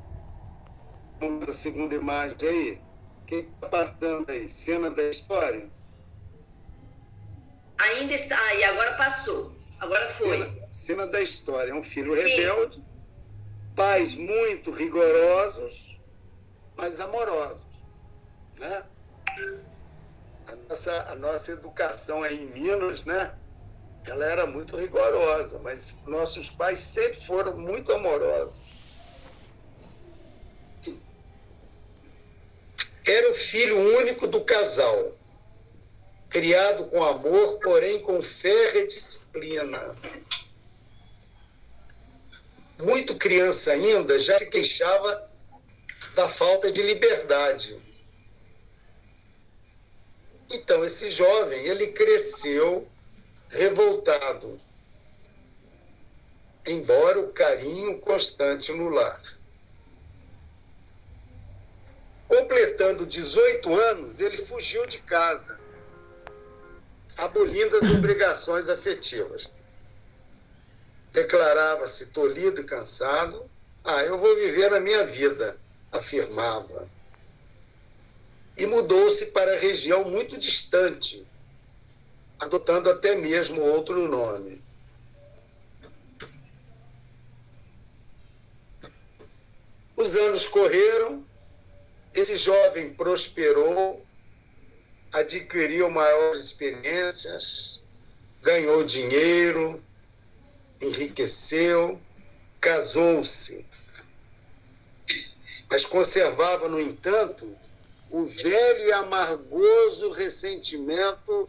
a segunda imagem aí, o que está passando aí? Cena da história? Ainda está, e agora passou, agora foi. Cena, cena da história, é um filho Sim. rebelde, pais muito rigorosos, mas amorosos. Né? A, nossa, a nossa educação aí em Minas, né? ela era muito rigorosa, mas nossos pais sempre foram muito amorosos. Era o filho único do casal, criado com amor, porém com fé e disciplina muito criança ainda, já se queixava da falta de liberdade. Então, esse jovem, ele cresceu revoltado, embora o carinho constante no lar. Completando 18 anos, ele fugiu de casa, abolindo as obrigações afetivas declarava-se tolhido e cansado. Ah, eu vou viver a minha vida, afirmava. E mudou-se para região muito distante, adotando até mesmo outro nome. Os anos correram, esse jovem prosperou, adquiriu maiores experiências, ganhou dinheiro, enriqueceu, casou-se. Mas conservava, no entanto, o velho e amargoso ressentimento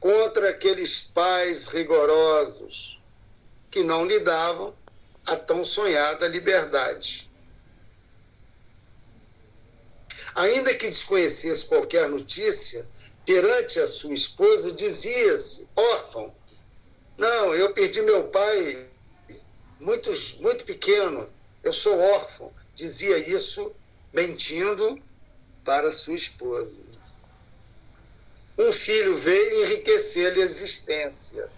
contra aqueles pais rigorosos que não lhe davam a tão sonhada liberdade. Ainda que desconhecesse qualquer notícia, perante a sua esposa dizia-se órfão não, eu perdi meu pai muito, muito pequeno. Eu sou órfão. Dizia isso mentindo para sua esposa. Um filho veio enriquecer-lhe a existência.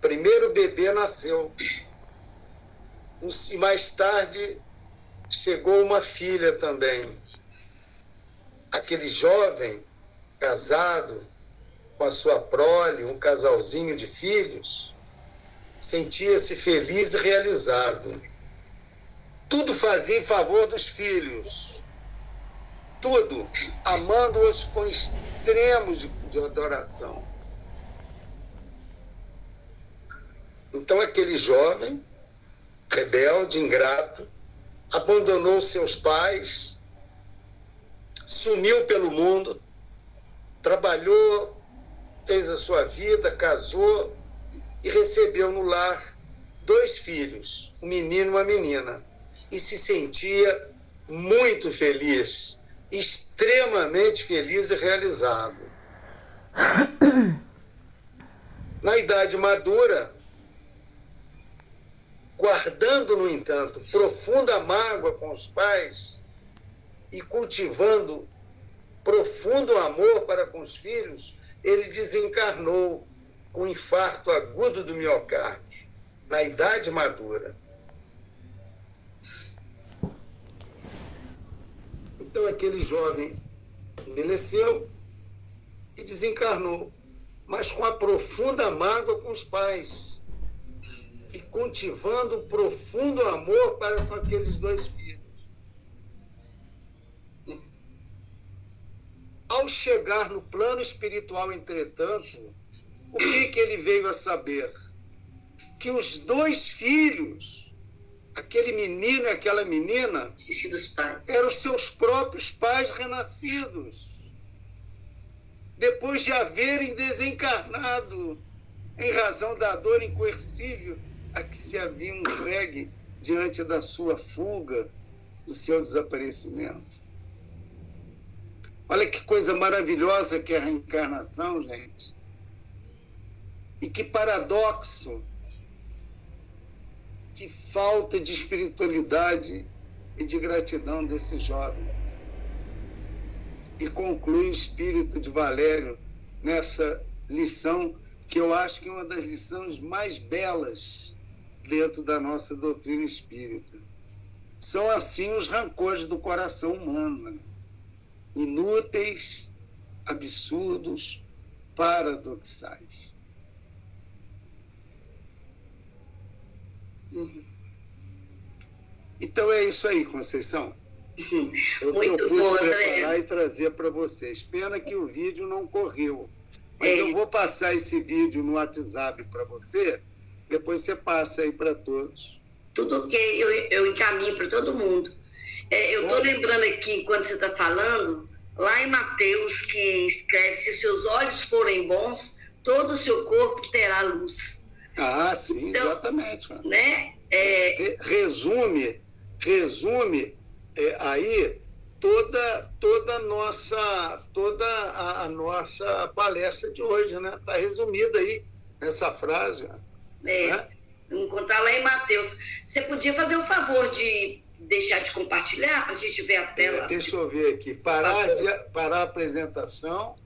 Primeiro bebê nasceu. E mais tarde chegou uma filha também. Aquele jovem casado com a sua prole, um casalzinho de filhos, sentia-se feliz e realizado. Tudo fazia em favor dos filhos. Tudo, amando-os com extremos de adoração. Então, aquele jovem, rebelde, ingrato, abandonou seus pais, sumiu pelo mundo, trabalhou fez a sua vida, casou e recebeu no lar dois filhos, um menino e uma menina, e se sentia muito feliz, extremamente feliz e realizado. Na idade madura, guardando, no entanto, profunda mágoa com os pais e cultivando profundo amor para com os filhos, ele desencarnou com infarto agudo do miocárdio, na idade madura. Então aquele jovem envelheceu e desencarnou, mas com a profunda mágoa com os pais e cultivando um profundo amor para com aqueles dois filhos. Ao chegar no plano espiritual, entretanto, o que, que ele veio a saber? Que os dois filhos, aquele menino e aquela menina, eram seus próprios pais renascidos. Depois de haverem desencarnado em razão da dor incoercível a que se haviam entregue diante da sua fuga, do seu desaparecimento. Olha que coisa maravilhosa que é a reencarnação, gente. E que paradoxo, que falta de espiritualidade e de gratidão desse jovem. E conclui o espírito de Valério nessa lição, que eu acho que é uma das lições mais belas dentro da nossa doutrina espírita. São assim os rancores do coração humano, né? Inúteis, absurdos, paradoxais. Uhum. Então é isso aí, Conceição. Eu, Muito eu pude bom, preparar e trazer para vocês. Pena que o vídeo não correu. Mas é. eu vou passar esse vídeo no WhatsApp para você, depois você passa aí para todos. Tudo ok, eu, eu encaminho para todo mundo. É, eu estou lembrando aqui, enquanto você está falando, lá em Mateus, que escreve: se seus olhos forem bons, todo o seu corpo terá luz. Ah, sim, então, exatamente. Né? É... Resume, resume é, aí toda toda nossa toda a, a, nossa palestra de hoje, né? Está resumida aí nessa frase. É. Né? Vamos contar lá em Mateus. Você podia fazer o favor de deixar de compartilhar para a gente ver a tela? É, deixa eu ver aqui. Parar, de, parar a apresentação.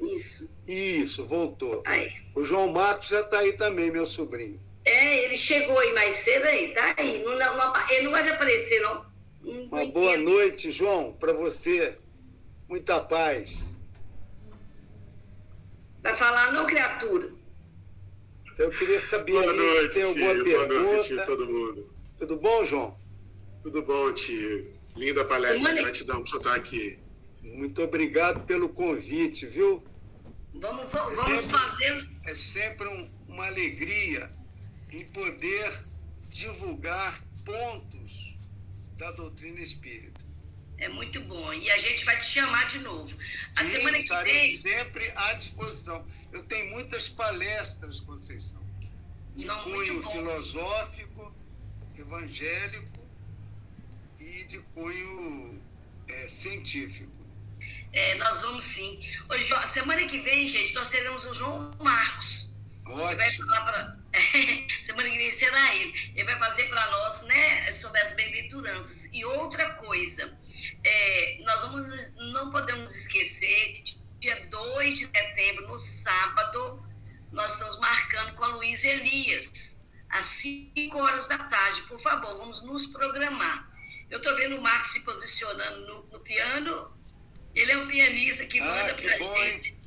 Isso. Isso, voltou. Aí. O João Marcos já está aí também, meu sobrinho. É, ele chegou aí mais cedo aí, tá aí. Não, não, ele não vai aparecer, não. não Uma boa noite, João, para você. Muita paz. Vai falar, não, criatura? Então, eu queria saber boa noite, se tem alguma pergunta. Boa noite, todo mundo. Tudo bom, João? Tudo bom, tio. Linda palestra, gratidão por estar aqui. Muito obrigado pelo convite, viu? Vamos, vamos é sempre, fazer. É sempre um, uma alegria em poder divulgar pontos da doutrina espírita. É muito bom. E a gente vai te chamar de novo. A Sim, semana estarei que vem... sempre à disposição. Eu tenho muitas palestras, Conceição, de Não, cunho filosófico, evangélico e de cunho é, científico. É, nós vamos sim. Hoje, semana que vem, gente, nós teremos o João Marcos. Ótimo. Pra... semana que vem será ele. Ele vai fazer para nós, né, sobre as bem-aventuranças. E outra coisa, é, nós vamos, não podemos esquecer que dia 2 de setembro, no sábado, nós estamos marcando com a Luísa Elias, às 5 horas da tarde. Por favor, vamos nos programar. Eu estou vendo o Marcos se posicionando no, no piano ele é um pianista que ah, manda que pra bom, gente hein?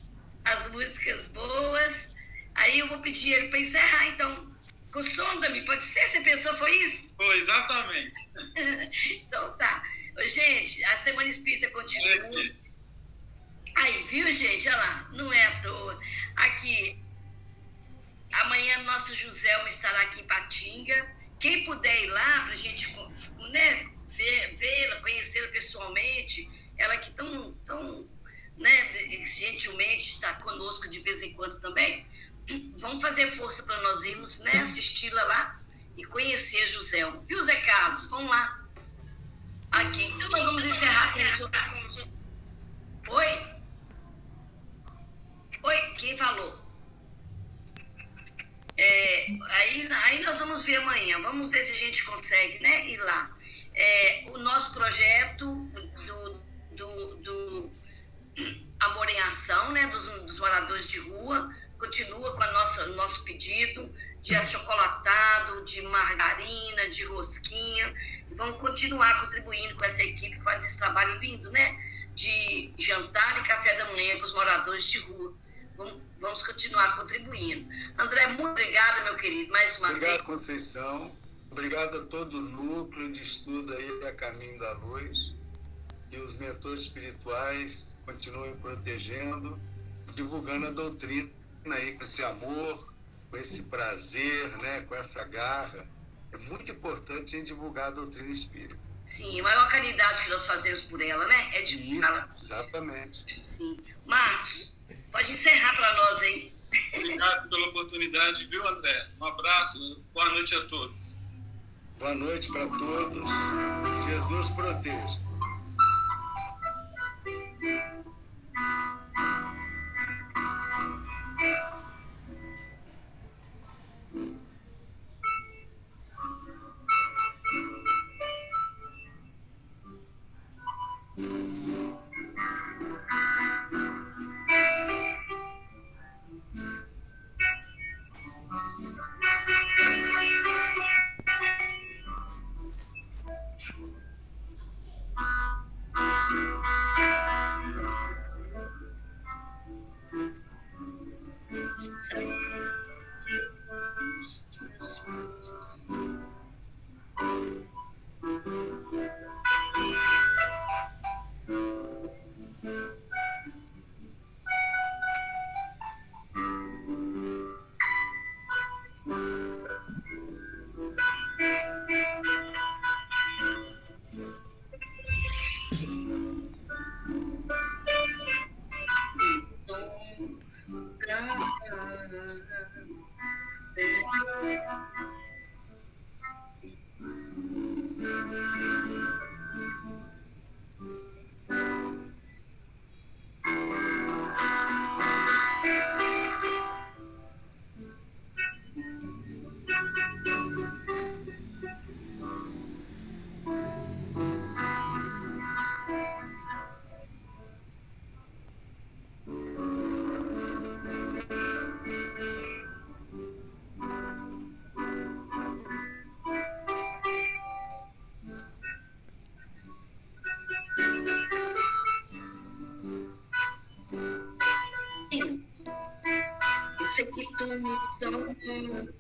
as músicas boas. Aí eu vou pedir ele para encerrar, então. Com Sonda-me, pode ser? Você pensou foi isso? Foi, exatamente. então tá. Gente, a Semana Espírita continua. Aí, viu, gente? Olha lá, não é à toa. Aqui, amanhã nosso José estará aqui em Patinga. Quem puder ir lá para a gente né, vê-la, conhecê-la pessoalmente, ela que tão, tão né, gentilmente está conosco de vez em quando também, vamos fazer força para nós irmos né, assisti-la lá e conhecer José. Viu, Zé Carlos? Vamos lá. Aqui. Então nós vamos encerrar com Oi? Oi, quem falou? É, aí, aí nós vamos ver amanhã, vamos ver se a gente consegue né, ir lá. É, o nosso projeto do, do, do Amor em Ação, né, dos, dos moradores de rua, continua com o nosso pedido de achocolatado, de margarina, de rosquinha. Vamos continuar contribuindo com essa equipe que faz esse trabalho lindo, né? De jantar e café da manhã para os moradores de rua. Vamos, vamos continuar contribuindo. André, muito obrigada, meu querido, mais uma Obrigado, vez. Obrigado, Conceição. Obrigado a todo o núcleo de estudo aí a Caminho da Luz. E os mentores espirituais continuem protegendo, divulgando a doutrina aí com esse amor, com esse prazer, né, com essa garra. É muito importante a gente divulgar a doutrina espírita. Sim, a maior caridade que nós fazemos por ela, né? É divulgar. Exatamente. Sim. Marcos, pode encerrar para nós aí. Obrigado pela oportunidade, viu, André? Um abraço, boa noite a todos. Boa noite para todos. Jesus proteja. Sei